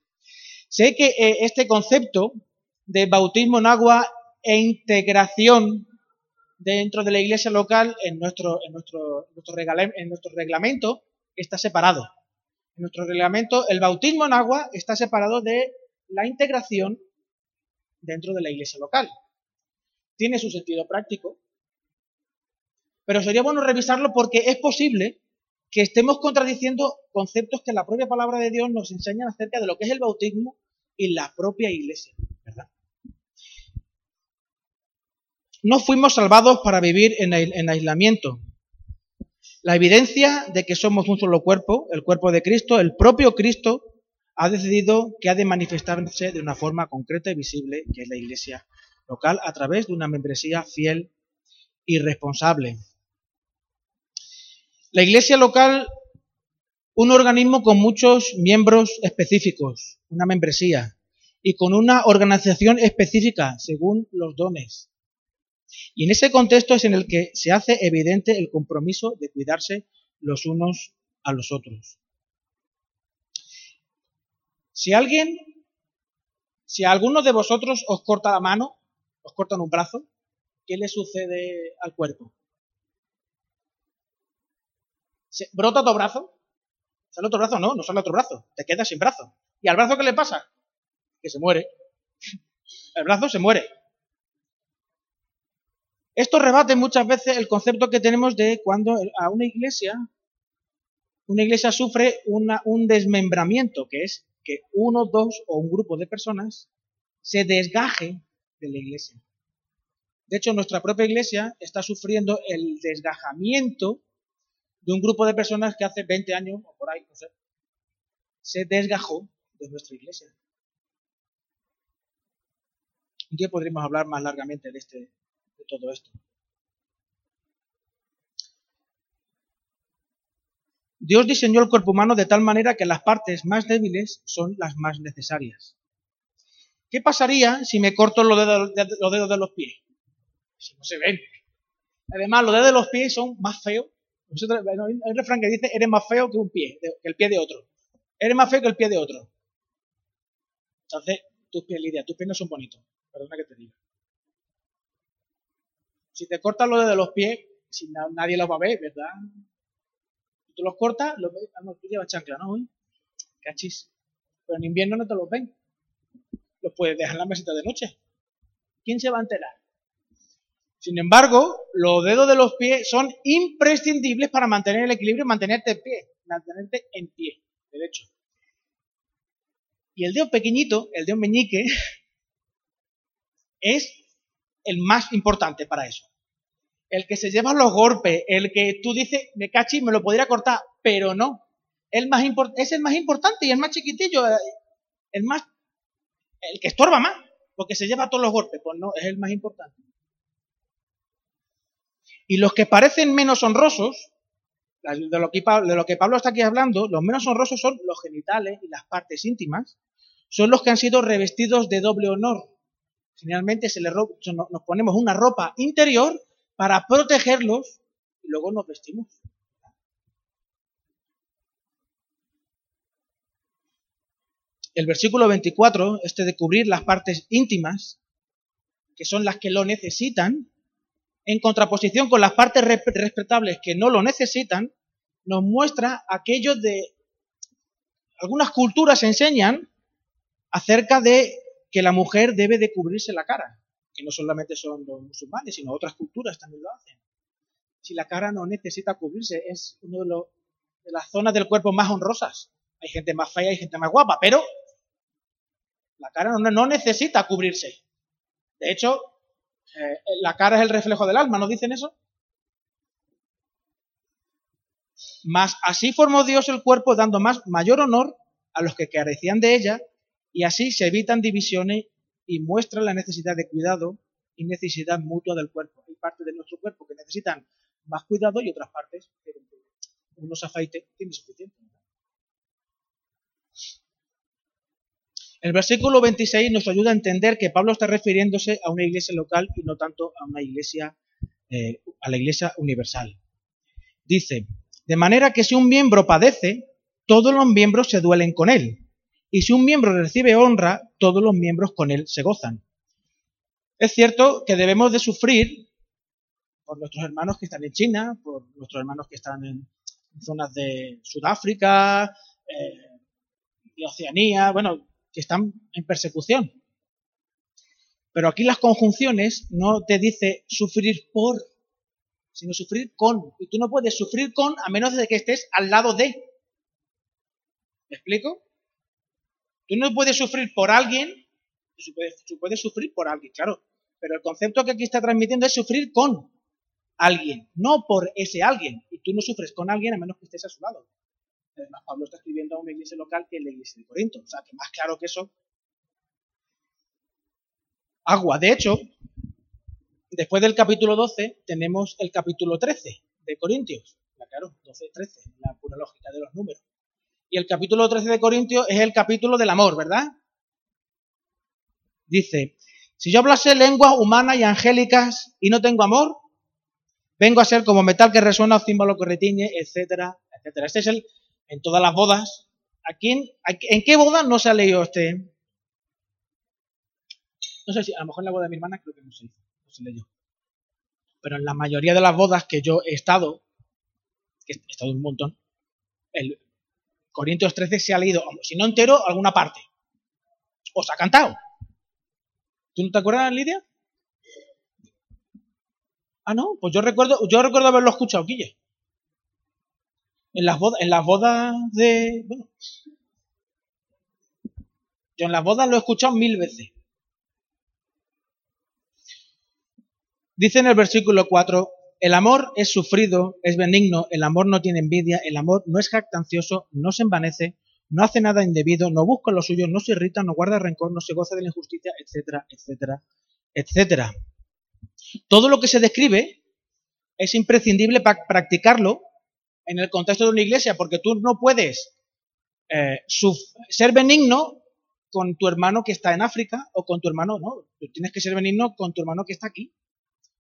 Sé que eh, este concepto de bautismo en agua e integración dentro de la iglesia local en nuestro, en nuestro, en nuestro reglamento está separado. En nuestro reglamento el bautismo en agua está separado de la integración dentro de la iglesia local. Tiene su sentido práctico, pero sería bueno revisarlo porque es posible que estemos contradiciendo conceptos que la propia palabra de Dios nos enseña acerca de lo que es el bautismo y la propia iglesia, ¿verdad? No fuimos salvados para vivir en aislamiento. La evidencia de que somos un solo cuerpo, el cuerpo de Cristo, el propio Cristo, ha decidido que ha de manifestarse de una forma concreta y visible, que es la iglesia local, a través de una membresía fiel y responsable. La iglesia local, un organismo con muchos miembros específicos, una membresía, y con una organización específica según los dones. Y en ese contexto es en el que se hace evidente el compromiso de cuidarse los unos a los otros. Si alguien, si alguno de vosotros os corta la mano, os cortan un brazo, ¿qué le sucede al cuerpo? ¿Se ¿Brota tu brazo? ¿Sale otro brazo? No, no sale otro brazo. Te quedas sin brazo. ¿Y al brazo qué le pasa? Que se muere. El brazo se muere. Esto rebate muchas veces el concepto que tenemos de cuando a una iglesia, una iglesia sufre un desmembramiento, que es que uno, dos o un grupo de personas se desgaje de la iglesia. De hecho, nuestra propia iglesia está sufriendo el desgajamiento de un grupo de personas que hace 20 años o por ahí, no sé, se desgajó de nuestra iglesia. Un día podremos hablar más largamente de, este, de todo esto. Dios diseñó el cuerpo humano de tal manera que las partes más débiles son las más necesarias. ¿Qué pasaría si me corto los dedos, de los pies? Si no se ven. Además, los dedos de los pies son más feos. Hay un refrán que dice, eres más feo que un pie, que el pie de otro. Eres más feo que el pie de otro. Entonces, tus pies, Lidia, tus pies no son bonitos. Perdona que te diga. Si te cortas los dedos de los pies, si nadie los va a ver, ¿verdad? tú los cortas, los ves, ah, tú llevas chancla, ¿no? Cachis. Pero en invierno no te los ven. Los puedes dejar en la mesita de noche. ¿Quién se va a enterar? Sin embargo, los dedos de los pies son imprescindibles para mantener el equilibrio y mantenerte en pie, mantenerte en pie, derecho. Y el dedo pequeñito, el dedo meñique, es el más importante para eso el que se lleva los golpes, el que tú dices, me cachi, me lo podría cortar, pero no. El más es el más importante y el más chiquitillo, eh, el más, el que estorba más, porque se lleva todos los golpes, pues no, es el más importante. Y los que parecen menos honrosos, de lo, que, de lo que Pablo está aquí hablando, los menos honrosos son los genitales y las partes íntimas, son los que han sido revestidos de doble honor. Generalmente se le, nos ponemos una ropa interior para protegerlos y luego nos vestimos. El versículo 24, este de cubrir las partes íntimas, que son las que lo necesitan, en contraposición con las partes respetables que no lo necesitan, nos muestra aquello de algunas culturas enseñan acerca de que la mujer debe de cubrirse la cara que no solamente son los musulmanes, sino otras culturas también lo hacen. Si la cara no necesita cubrirse, es una de, de las zonas del cuerpo más honrosas. Hay gente más fea y gente más guapa, pero la cara no, necesita cubrirse. De hecho, eh, la cara es el reflejo del alma, ¿no dicen eso? Mas así formó Dios el cuerpo dando más mayor honor a los que carecían de ella y así se evitan divisiones y muestra la necesidad de cuidado y necesidad mutua del cuerpo. Hay partes de nuestro cuerpo que necesitan más cuidado y otras partes que uno se afeite, tiene suficiente. El versículo 26 nos ayuda a entender que Pablo está refiriéndose a una iglesia local y no tanto a una iglesia, eh, a la iglesia universal. Dice, de manera que si un miembro padece, todos los miembros se duelen con él. Y si un miembro recibe honra, todos los miembros con él se gozan. Es cierto que debemos de sufrir por nuestros hermanos que están en China, por nuestros hermanos que están en zonas de Sudáfrica, eh, de Oceanía, bueno, que están en persecución. Pero aquí las conjunciones no te dice sufrir por, sino sufrir con. Y tú no puedes sufrir con a menos de que estés al lado de. ¿Me explico? Tú no puedes sufrir por alguien, tú puedes, sufrir por alguien, claro. Pero el concepto que aquí está transmitiendo es sufrir con alguien, no por ese alguien. Y tú no sufres con alguien a menos que estés a su lado. Además, Pablo está escribiendo a una iglesia local que es la iglesia de Corinto. O sea, que más claro que eso. Agua. De hecho, después del capítulo 12 tenemos el capítulo 13 de Corintios. Claro, 12, 13, la pura lógica de los números. Y el capítulo 13 de Corintios es el capítulo del amor, ¿verdad? Dice, si yo hablase lenguas humanas y angélicas y no tengo amor, vengo a ser como metal que resuena o címbalo que retiñe, etcétera, etcétera. Este es el, en todas las bodas. ¿Aquí, en, qué boda no se ha leído este? No sé si, a lo mejor en la boda de mi hermana creo que no se no se leyó. Pero en la mayoría de las bodas que yo he estado, que he estado un montón, el Corintios 13 se ha leído, si no entero, alguna parte. O se ha cantado. ¿Tú no te acuerdas, Lidia? Ah, no, pues yo recuerdo, yo recuerdo haberlo escuchado, Guille en las bodas, en las bodas de, bueno, yo en las bodas lo he escuchado mil veces. Dice en el versículo 4, el amor es sufrido, es benigno, el amor no tiene envidia, el amor no es jactancioso, no se envanece, no hace nada indebido, no busca lo suyo, no se irrita, no guarda rencor, no se goza de la injusticia, etcétera, etcétera, etcétera. Todo lo que se describe es imprescindible para practicarlo en el contexto de una iglesia, porque tú no puedes eh, ser benigno con tu hermano que está en África o con tu hermano, no, tú tienes que ser benigno con tu hermano que está aquí.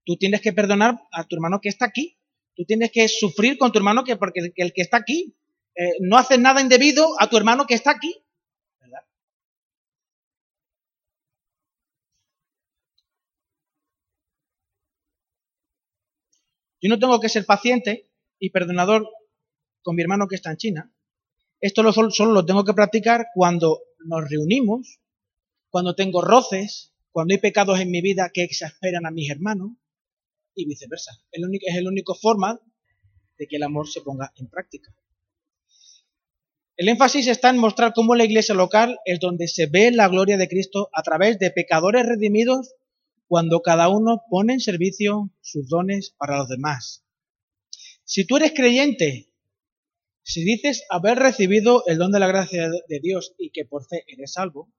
Tú tienes que perdonar a tu hermano que está aquí. Tú tienes que sufrir con tu hermano que porque el, que está aquí eh, no hace nada indebido a tu hermano que está aquí. Yo no tengo que ser paciente y perdonador con mi hermano que está en China. Esto solo lo tengo que practicar cuando nos reunimos, cuando tengo roces, cuando hay pecados en mi vida que exasperan a mis hermanos y viceversa. Es la única forma de que el amor se ponga en práctica. El énfasis está en mostrar cómo la iglesia local es donde se ve la gloria de Cristo a través de pecadores redimidos cuando cada uno pone en servicio sus dones para los demás. Si tú eres creyente si dices haber recibido el don de la gracia de Dios y que por fe eres salvo,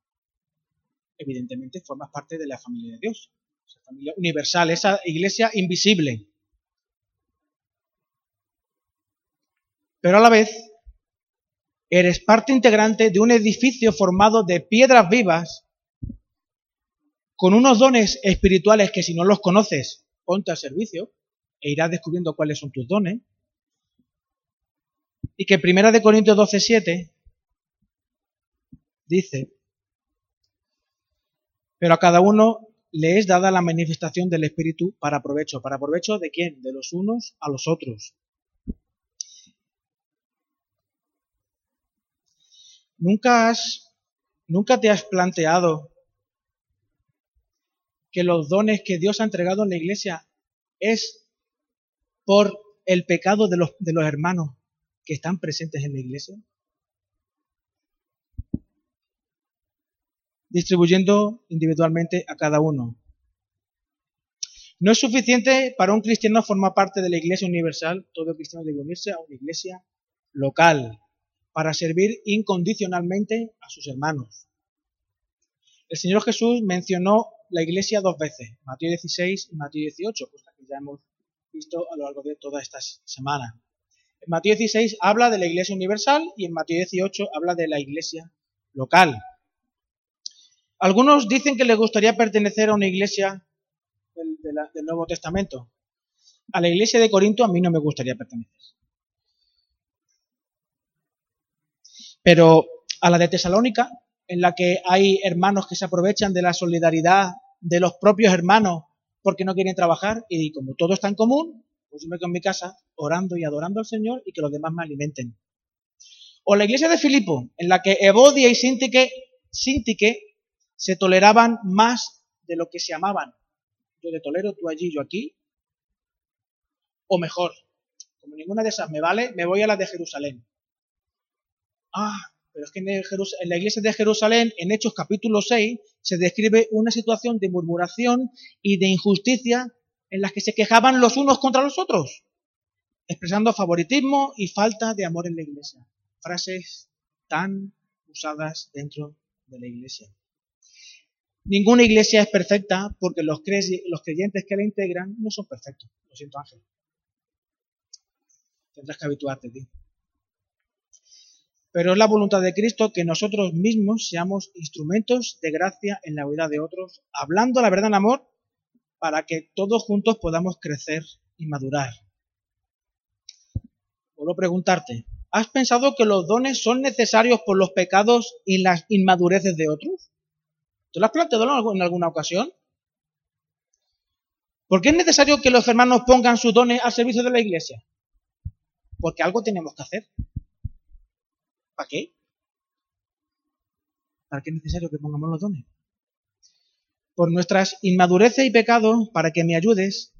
evidentemente formas parte de la familia de Dios, esa familia universal, esa iglesia invisible. Pero a la vez, eres parte integrante de un edificio formado de piedras vivas con unos dones espirituales que si no los conoces, ponte al servicio e irás descubriendo cuáles son tus dones y que Primera de Corintios 12:7 dice, pero a cada uno le es dada la manifestación del Espíritu para provecho. ¿Para provecho de quién? De los unos a los otros. ¿Nunca, has, ¿Nunca te has planteado que los dones que Dios ha entregado en la iglesia es por el pecado de los, de los hermanos que están presentes en la iglesia? Distribuyendo individualmente a cada uno. No es suficiente para un cristiano formar parte de la iglesia universal, todo cristiano debe unirse a una iglesia local para servir incondicionalmente a sus hermanos. El Señor Jesús mencionó la iglesia dos veces, Mateo 16 y Mateo 18, cosa que ya hemos visto a lo largo de toda esta semana. En Mateo 16 habla de la iglesia universal y en Mateo 18 habla de la iglesia local. Algunos dicen que les gustaría pertenecer a una iglesia del, Nuevo Testamento. A la iglesia de Corinto a mí no me gustaría pertenecer. Pero a la de Tesalónica, en la que hay hermanos que se aprovechan de la solidaridad de los propios hermanos porque no quieren trabajar y como todo está en común, pues yo me quedo en mi casa orando y adorando al Señor y que los demás me alimenten. O la iglesia de Filipo, en la que Evodia y Sintique, se toleraban más de lo que se amaban. Yo te tolero, tú allí, yo aquí. O mejor, como ninguna de esas me vale, me voy a la de Jerusalén. Ah, pero es que en, la iglesia de Jerusalén, en Hechos capítulo 6, se describe una situación de murmuración y de injusticia en las que se quejaban los unos contra los otros, expresando favoritismo y falta de amor en la iglesia. Frases tan usadas dentro de la iglesia. Ninguna iglesia es perfecta porque los, creyentes que la integran no son perfectos. Lo siento, Ángel. Tendrás que habituarte, tío. Pero es la voluntad de Cristo que nosotros mismos seamos instrumentos de gracia en la vida de otros, hablando la verdad en amor, para que todos juntos podamos crecer y madurar. Vuelvo a preguntarte, ¿has pensado que los dones son necesarios por los pecados y las inmadureces de otros? ¿Te lo has planteado en alguna ocasión? ¿Por qué es necesario que los hermanos pongan sus dones al servicio de la iglesia? Porque algo tenemos que hacer. ¿Para qué? ¿Para qué es necesario que pongamos los dones? Por nuestras inmadureces y pecados, para que me ayudes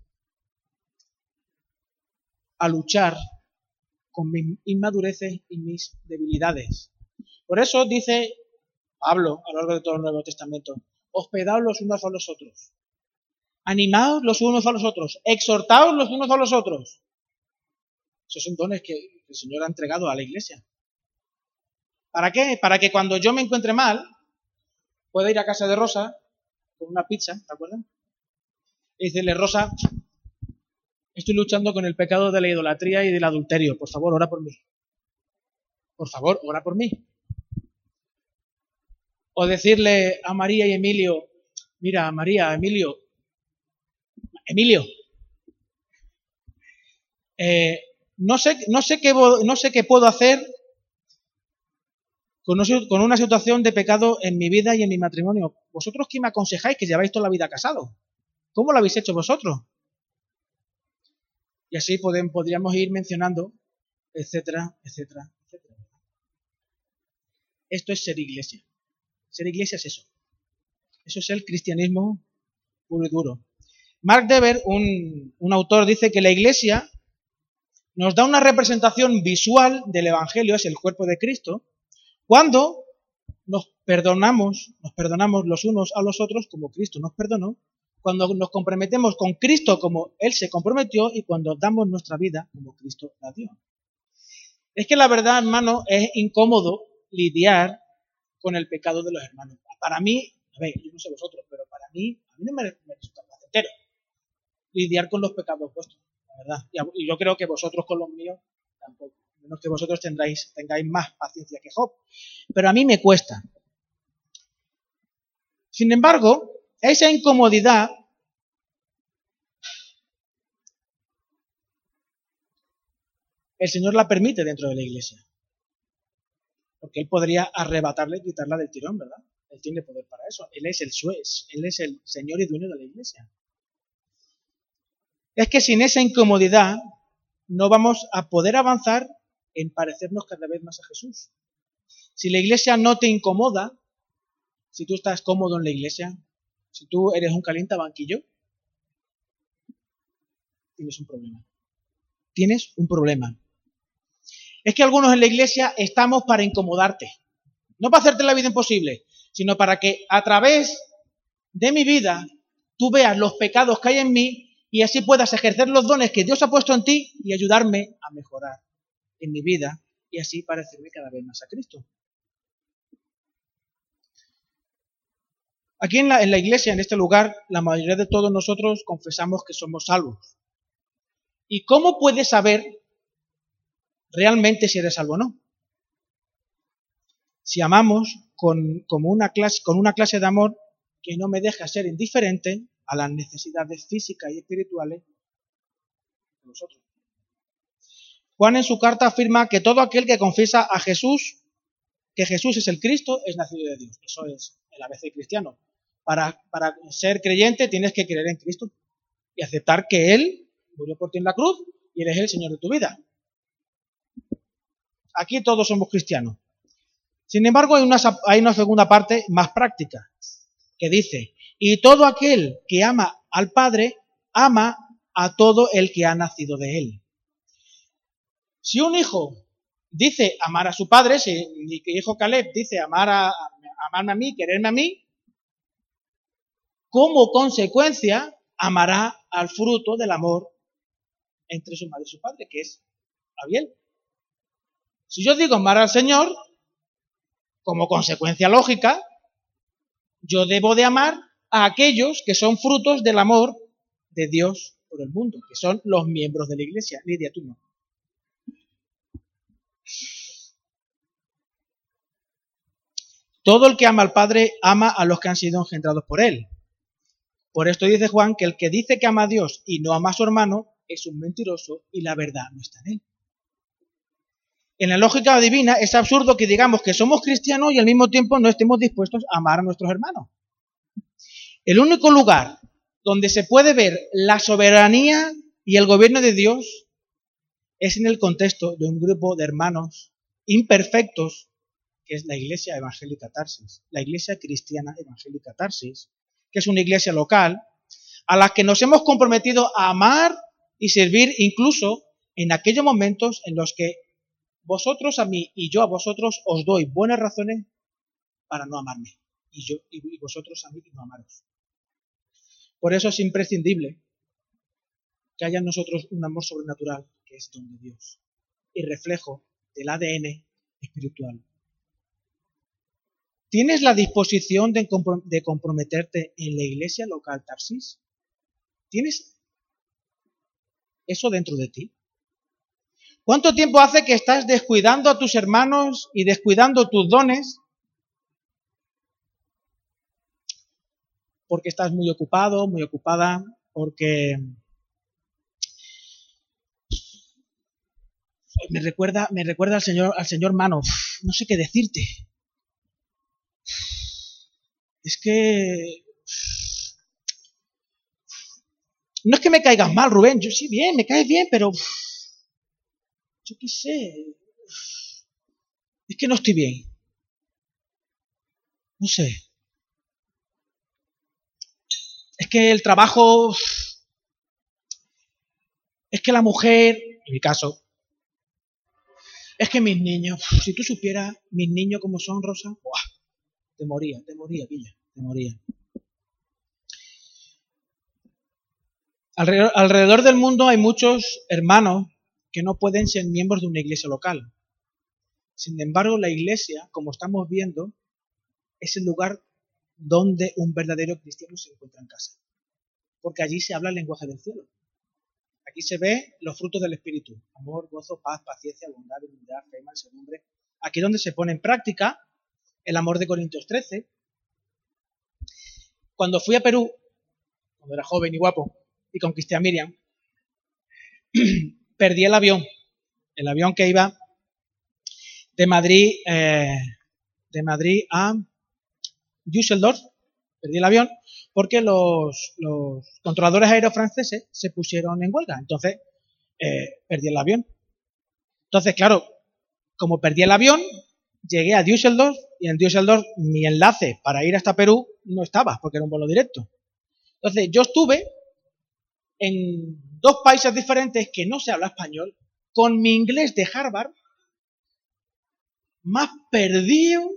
a luchar con mis inmadureces y mis debilidades. Por eso dice Pablo a lo largo de todo el Nuevo Testamento, hospedaos los unos a los otros, animaos los unos a los otros, exhortaos los unos a los otros. Esos son dones que el Señor ha entregado a la iglesia. ¿Para qué? Para que cuando yo me encuentre mal, pueda ir a casa de Rosa con una pizza, ¿te acuerdas? Y decirle, Rosa, estoy luchando con el pecado de la idolatría y del adulterio. Por favor, ora por mí. Por favor, ora por mí. O decirle a María y Emilio, mira, María, Emilio, Emilio, eh, no, sé, no, sé qué, no sé qué puedo hacer con una situación de pecado en mi vida y en mi matrimonio. ¿Vosotros qué me aconsejáis que lleváis toda la vida casado? ¿Cómo lo habéis hecho vosotros? Y así podríamos ir mencionando, etcétera, etcétera, etcétera. Esto es ser iglesia. Ser iglesia es eso. Eso es el cristianismo puro y duro. Mark Dever, un, un autor, dice que la iglesia nos da una representación visual del Evangelio, es el cuerpo de Cristo, cuando nos perdonamos, nos perdonamos los unos a los otros como Cristo nos perdonó, cuando nos comprometemos con Cristo como Él se comprometió y cuando damos nuestra vida como Cristo la dio. Es que la verdad, hermano, es incómodo lidiar con el pecado de los hermanos. Para mí, a ver, yo no sé vosotros, pero para mí, a mí no me, me resulta placentero lidiar con los pecados vuestros, la verdad. Y yo creo que vosotros con los míos tampoco menos que vosotros tendráis, tengáis más paciencia que Job. Pero a mí me cuesta. Sin embargo, esa incomodidad el Señor la permite dentro de la iglesia. Porque Él podría arrebatarle y quitarla del tirón, ¿verdad? Él tiene poder para eso. Él es el suez, Él es el Señor y dueño de la iglesia. Es que sin esa incomodidad no vamos a poder avanzar en parecernos cada vez más a Jesús. Si la iglesia no te incomoda, si tú estás cómodo en la iglesia, si tú eres un calienta banquillo, tienes un problema. Tienes un problema. Es que algunos en la iglesia estamos para incomodarte. No para hacerte la vida imposible, sino para que a través de mi vida tú veas los pecados que hay en mí y así puedas ejercer los dones que Dios ha puesto en ti y ayudarme a mejorar en mi vida y así parecerme cada vez más a Cristo. Aquí en la, en la, iglesia, en este lugar, la mayoría de todos nosotros confesamos que somos salvos. ¿Y cómo puedes saber realmente si eres salvo o no. Si amamos con, como una clase, con una clase de amor que no me deja ser indiferente a las necesidades físicas y espirituales de nosotros. Juan en su carta afirma que todo aquel que confiesa a Jesús, que Jesús es el Cristo, es nacido de Dios. Eso es el ABC cristiano. Para, para ser creyente tienes que creer en Cristo y aceptar que Él murió por ti en la cruz y Él es el Señor de tu vida. Aquí todos somos cristianos. Sin embargo, hay una, hay una segunda parte más práctica, que dice, y todo aquel que ama al Padre, ama a todo el que ha nacido de Él. Si un hijo dice amar a su padre, si mi hijo Caleb dice amar a, amarme a mí, quererme a mí, como consecuencia amará al fruto del amor entre su madre y su padre, que es Abiel. Si yo digo amar al Señor, como consecuencia lógica, yo debo de amar a aquellos que son frutos del amor de Dios por el mundo, que son los miembros de la iglesia. Lidia, tú no. Todo el que ama al Padre ama a los que han sido engendrados por Él. Por esto dice Juan que el que dice que ama a Dios y no ama a su hermano es un mentiroso y la verdad no está en él. En la lógica divina es absurdo que digamos que somos cristianos y al mismo tiempo no estemos dispuestos a amar a nuestros hermanos. El único lugar donde se puede ver la soberanía y el gobierno de Dios es en el contexto de un grupo de hermanos imperfectos, que es la Iglesia Evangélica Tarsis, la Iglesia Cristiana Evangélica Tarsis, que es una iglesia local, a la que nos hemos comprometido a amar y servir incluso en aquellos momentos en los que vosotros a mí y yo a vosotros os doy buenas razones para no amarme y yo y vosotros a mí y no amaros. Por eso es imprescindible que haya en nosotros un amor sobrenatural que es don de Dios y reflejo del ADN espiritual. ¿Tienes la disposición de, comprometerte en la iglesia local Tarsis? ¿Tienes eso dentro de ti? ¿Cuánto tiempo hace que estás descuidando a tus hermanos y descuidando tus dones? Porque estás muy ocupado, muy ocupada, porque me recuerda, me recuerda al señor, al señor Mano. No sé qué decirte. Es que no es que me caigas mal, Rubén. Yo sí, bien, me caes bien, pero. Yo qué sé. Es que no estoy bien. No sé. Es que el trabajo. Es que la mujer, en mi caso. Es que mis niños, si tú supieras mis niños como son, Rosa, te moría, te moría, Villa, te moría. Alrededor, del mundo hay muchos hermanos que no pueden ser miembros de una iglesia local. Sin embargo, la iglesia, como estamos viendo, es el lugar donde un verdadero cristiano se encuentra en casa. Porque allí se habla el lenguaje del cielo. Aquí se ve los frutos del Espíritu. Amor, gozo, paz, paciencia, bondad, humildad, fe, mansedumbre. Aquí es donde se pone en práctica el amor de Corintios 13. Cuando fui a Perú, cuando era joven y guapo, y conquisté a Miriam, perdí el avión, el avión que iba de Madrid, eh, de Madrid a Düsseldorf, perdí el avión porque los, controladores aéreos franceses se pusieron en huelga, entonces eh, perdí el avión. Entonces, claro, como perdí el avión, llegué a Düsseldorf y en Düsseldorf mi enlace para ir hasta Perú no estaba porque era un vuelo directo. Entonces yo estuve en dos países diferentes que no se habla español, con mi inglés de Harvard, más perdido,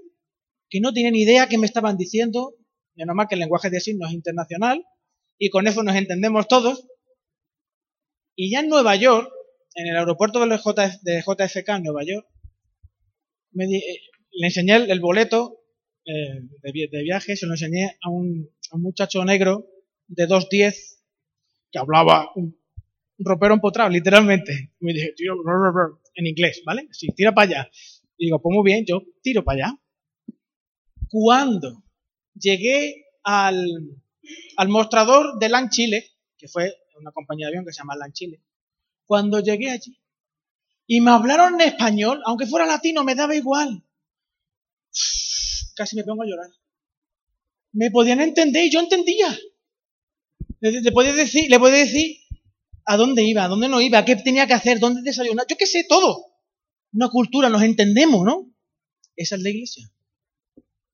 que no tenía ni idea qué me estaban diciendo, menos mal que el lenguaje de signos es internacional, y con eso nos entendemos todos. Y ya en Nueva York, en el aeropuerto de, JFK en Nueva York, eh, le enseñé el, boleto eh, de, viaje, se lo enseñé a un, a un muchacho negro de 2.10 que hablaba un, ropero empotrado, literalmente. me dije, tío, en inglés, ¿vale? Si tira para allá. Y digo, pues muy bien, yo tiro para allá. Cuando llegué al, al mostrador de LAN Chile, que fue una compañía de avión que se llama LAN Chile, cuando llegué allí y me hablaron en español, aunque fuera latino, me daba igual. Casi me pongo a llorar. Me podían entender y yo entendía. Le, podía decir, le decir a dónde iba, a dónde no iba, qué tenía que hacer, dónde desayunar. Yo qué sé, todo. Una cultura, nos entendemos, ¿no? Esa es la iglesia.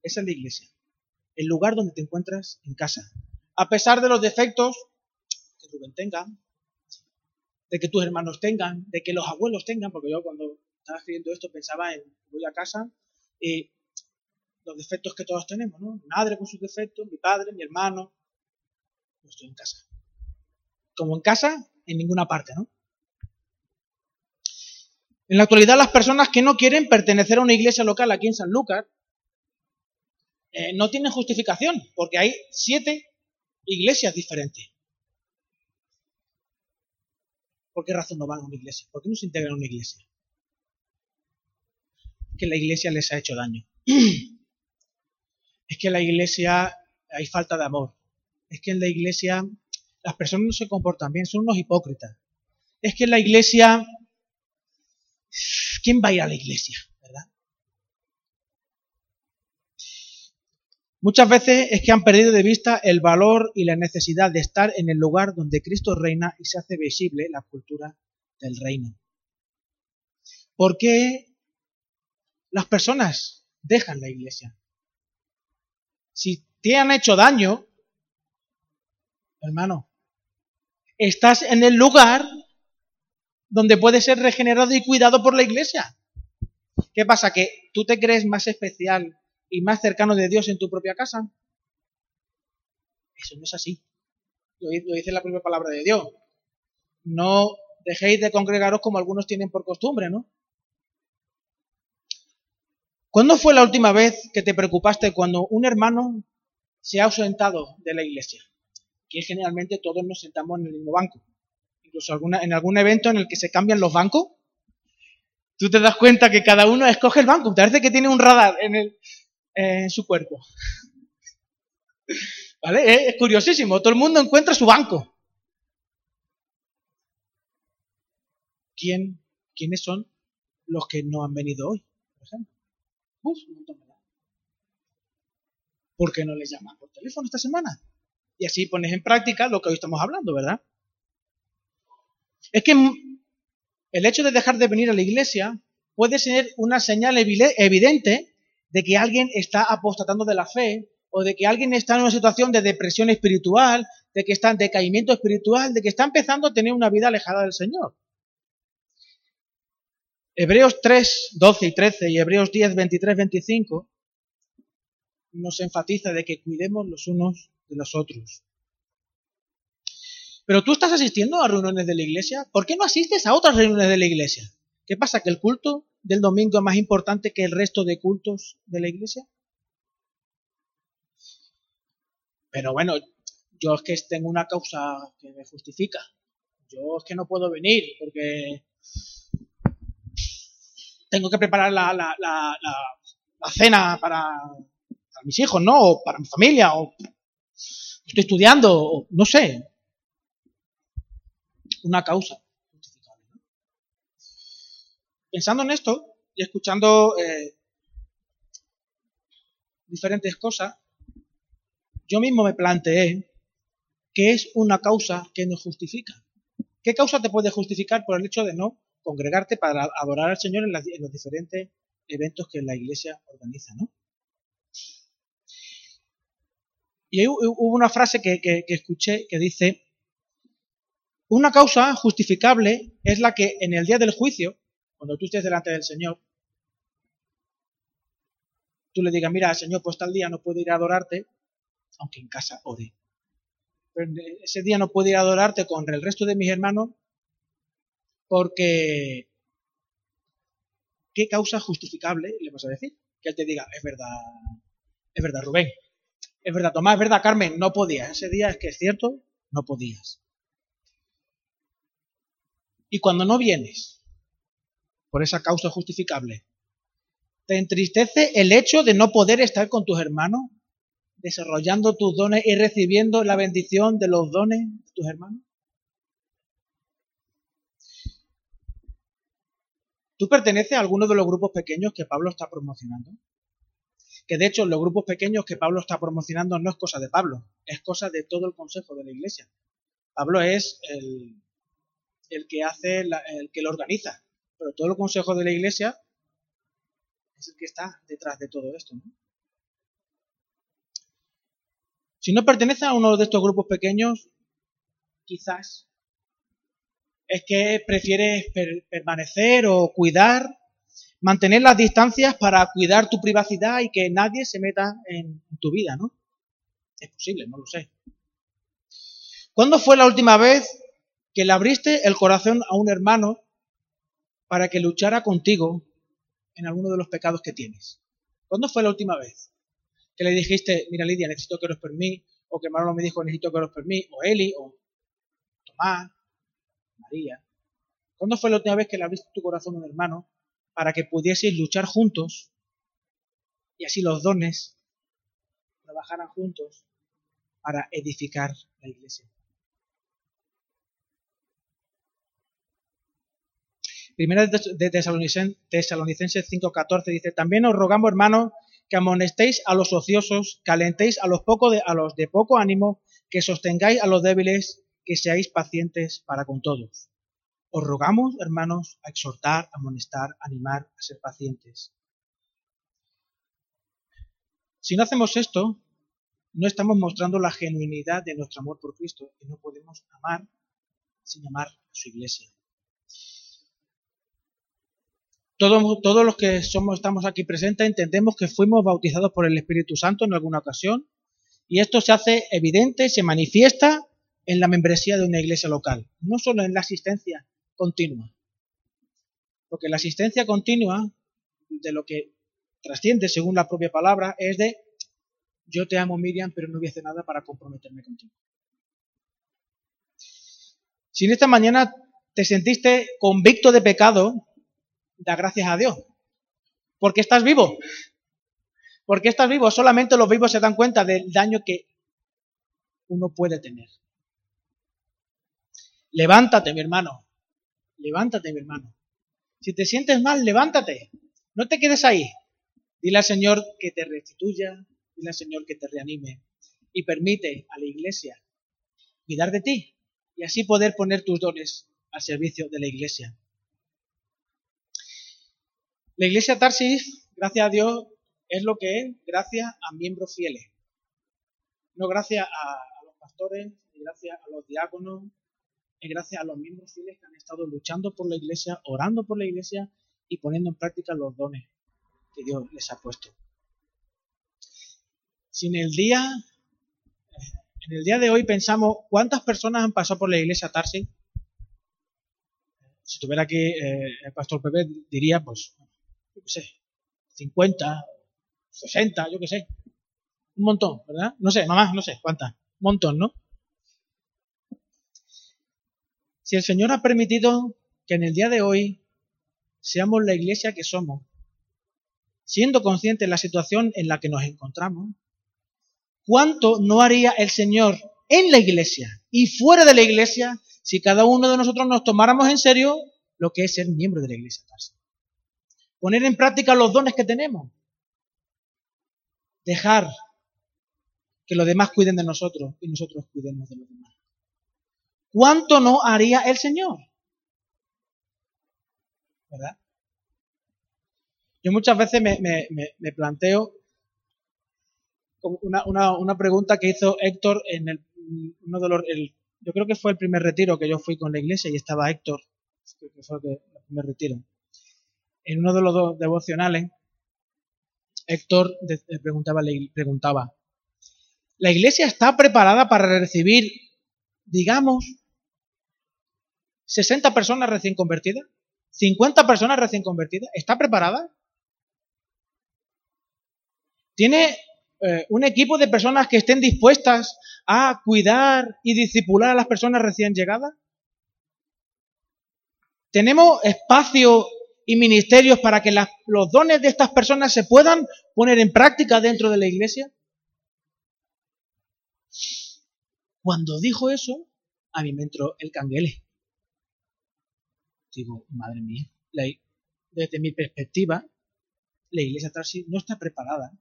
Esa es la iglesia. El lugar donde te encuentras en casa. A pesar de los defectos que Rubén tenga, de que tus hermanos tengan, de que los abuelos tengan, porque yo cuando estaba escribiendo esto pensaba en voy a casa y los defectos que todos tenemos, ¿no? Mi madre con sus defectos, mi padre, mi hermano. Estoy en casa. Como en casa, en ninguna parte, ¿no? En la actualidad, las personas que no quieren pertenecer a una iglesia local aquí en San Lucas eh, no tienen justificación, porque hay siete iglesias diferentes. ¿Por qué razón no van a una iglesia? ¿Por qué no se integran a una iglesia? Que la iglesia les ha hecho daño. Es que la iglesia hay falta de amor. Es que en la iglesia las personas no se comportan bien, son unos hipócritas. Es que en la iglesia, ¿quién va a ir a la iglesia? ¿Verdad? Muchas veces es que han perdido de vista el valor y la necesidad de estar en el lugar donde Cristo reina y se hace visible la cultura del reino. ¿Por qué las personas dejan la iglesia? Si te han hecho daño, hermano, estás en el lugar donde puedes ser regenerado y cuidado por la iglesia. ¿Qué pasa? ¿Que tú te crees más especial y más cercano de Dios en tu propia casa. Eso no es así. Lo, dice la propia palabra de Dios. No dejéis de congregaros como algunos tienen por costumbre, ¿no? ¿Cuándo fue la última vez que te preocupaste cuando un hermano se ha ausentado de la iglesia? Que generalmente todos nos sentamos en el mismo banco. Incluso en algún evento en el que se cambian los bancos, tú te das cuenta que cada uno escoge el banco. Te parece que tiene un radar en el, su cuerpo. ¿Vale? Es curiosísimo. Todo el mundo encuentra su banco. ¿Quién, ¿Quiénes son los que no han venido hoy, por ejemplo? Uf, un montón, ¿Por qué no les llaman por teléfono esta semana? Y así pones en práctica lo que hoy estamos hablando, ¿verdad? Es que el hecho de dejar de venir a la iglesia puede ser una señal evidente de que alguien está apostatando de la fe, o de que alguien está en una situación de depresión espiritual, de que está en decaimiento espiritual, de que está empezando a tener una vida alejada del Señor. Hebreos 3, 12 y 13 y Hebreos 10, 23, 25 nos enfatiza de que cuidemos los unos de los otros. Pero tú estás asistiendo a reuniones de la iglesia, ¿por qué no asistes a otras reuniones de la iglesia? ¿Qué pasa? ¿Que el culto del domingo es más importante que el resto de cultos de la iglesia? Pero bueno, yo es que tengo una causa que me justifica. Yo es que no puedo venir porque tengo que preparar la, la, cena para, para, mis hijos, ¿no? O para mi familia, o estoy estudiando, no sé. Una causa. Pensando en esto y escuchando eh, diferentes cosas, yo mismo me planteé qué es una causa que nos justifica. ¿Qué causa te puede justificar por el hecho de no congregarte para adorar al Señor en, los diferentes eventos que la iglesia organiza, ¿no? Y hubo una frase que, escuché que dice, una causa justificable es la que en el día del juicio cuando tú estés delante del Señor, tú le digas, mira, Señor, pues tal día no puedo ir a adorarte, aunque en casa ore. Pero ese día no puedo ir a adorarte con el resto de mis hermanos porque ¿qué causa justificable le vas a decir? Que él te diga, es verdad, es verdad, Rubén, es verdad, Tomás, es verdad, Carmen, no podías. Ese día es que es cierto, no podías. Y cuando no vienes, por esa causa justificable. ¿Te entristece el hecho de no poder estar con tus hermanos, desarrollando tus dones y recibiendo la bendición de los dones de tus hermanos? ¿Tú perteneces a alguno de los grupos pequeños que Pablo está promocionando? Que de hecho los grupos pequeños que Pablo está promocionando no es cosa de Pablo, es cosa de todo el consejo de la iglesia. Pablo es el, el que hace, el que lo organiza, pero todo el consejo de la iglesia es el que está detrás de todo esto. Si no perteneces a uno de estos grupos pequeños, quizás es que prefieres permanecer o cuidar, mantener las distancias para cuidar tu privacidad y que nadie se meta en tu vida, ¿no? Es posible, no lo sé. ¿Cuándo fue la última vez que le abriste el corazón a un hermano para que luchara contigo en alguno de los pecados que tienes? ¿Cuándo fue la última vez que le dijiste, mira Lidia, necesito que eres por mí, o que Manolo me dijo, necesito que eres por mí, o Eli, o Tomás, María? ¿Cuándo fue la última vez que le abriste tu corazón a un hermano para que pudieseis luchar juntos y así los dones trabajaran juntos para edificar la iglesia? Primera de Tesalonicenses 5.14 dice, también os rogamos, hermanos, que amonestéis a los ociosos, que alentéis a los, poco a los de poco ánimo, que sostengáis a los débiles, que seáis pacientes para con todos. Os rogamos, hermanos, a exhortar, amonestar, animar, a ser pacientes. Si no hacemos esto, no estamos mostrando la genuinidad de nuestro amor por Cristo y no podemos amar sin amar a su iglesia. Todos, los que estamos aquí presentes entendemos que fuimos bautizados por el Espíritu Santo en alguna ocasión y esto se hace evidente, se manifiesta en la membresía de una iglesia local, no solo en la asistencia continua. Porque la asistencia continua, de lo que trasciende según la propia palabra, es de yo te amo Miriam, pero no voy a hacer nada para comprometerme contigo. Si en esta mañana te sentiste convicto de pecado, da gracias a Dios. Porque estás vivo. Porque estás vivo. Solamente los vivos se dan cuenta del daño que uno puede tener. Levántate, mi hermano. Levántate, mi hermano. Si te sientes mal, levántate. No te quedes ahí. Dile al Señor que te restituya. Dile al Señor que te reanime. Y permite a la iglesia cuidar de ti. Y así poder poner tus dones al servicio de la iglesia. La iglesia Tarsis, gracias a Dios, es lo que es gracias a miembros fieles. No gracias a, los pastores, ni gracias a los diáconos, es gracias a los miembros fieles que han estado luchando por la iglesia, orando por la iglesia y poniendo en práctica los dones que Dios les ha puesto. Si en el día, en el día de hoy pensamos cuántas personas han pasado por la iglesia Tarsis, si tuviera aquí eh, el pastor Pepe diría, pues yo qué sé, 50, 60, yo qué sé. Un montón, ¿verdad? No sé, mamá, no sé, ¿cuántas? Un montón, ¿no? Si el Señor ha permitido que en el día de hoy seamos la iglesia que somos, siendo conscientes de la situación en la que nos encontramos, ¿cuánto no haría el Señor en la iglesia y fuera de la iglesia si cada uno de nosotros nos tomáramos en serio lo que es ser miembro de la iglesia? Poner en práctica los dones que tenemos. Dejar que los demás cuiden de nosotros y nosotros cuidemos de los demás. ¿Cuánto no haría el Señor? ¿Verdad? Yo muchas veces me, planteo una, pregunta que hizo Héctor en el, uno de los, yo creo que fue el primer retiro que yo fui con la iglesia y estaba Héctor, que fue el primer retiro en uno de los dos devocionales, Héctor preguntaba, preguntaba, ¿la iglesia está preparada para recibir, digamos, 60 personas recién convertidas? ¿50 personas recién convertidas? ¿Está preparada? ¿Tiene eh, un equipo de personas que estén dispuestas a cuidar y discipular a las personas recién llegadas? ¿Tenemos espacio y ministerios para que los dones de estas personas se puedan poner en práctica dentro de la iglesia? Cuando dijo eso, a mí me entró el canguele. Digo, madre mía, desde mi perspectiva, la iglesia no está preparada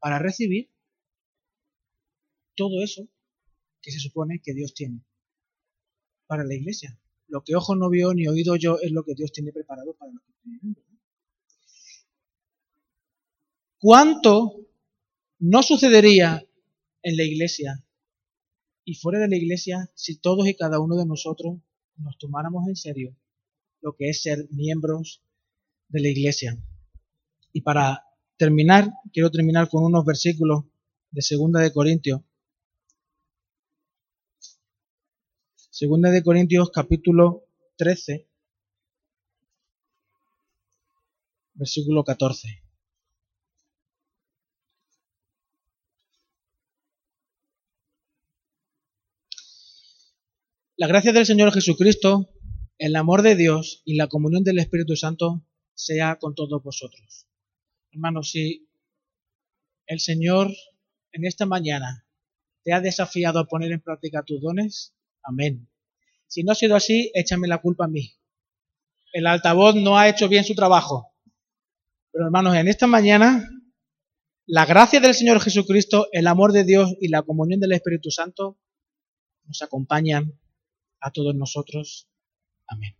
para recibir todo eso que se supone que Dios tiene para la iglesia. Lo que ojo no vio ni oído yo es lo que Dios tiene preparado para los que tienen. ¿Cuánto no sucedería en la iglesia y fuera de la iglesia si todos y cada uno de nosotros nos tomáramos en serio lo que es ser miembros de la iglesia? Y para terminar, quiero terminar con unos versículos de Segunda de Corintios. Segunda de Corintios capítulo 13, versículo 14. La gracia del Señor Jesucristo, el amor de Dios y la comunión del Espíritu Santo sea con todos vosotros. Hermanos, si el Señor en esta mañana te ha desafiado a poner en práctica tus dones, amén. Si no ha sido así, échame la culpa a mí. El altavoz no ha hecho bien su trabajo. Pero hermanos, en esta mañana, la gracia del Señor Jesucristo, el amor de Dios y la comunión del Espíritu Santo nos acompañan a todos nosotros. Amén.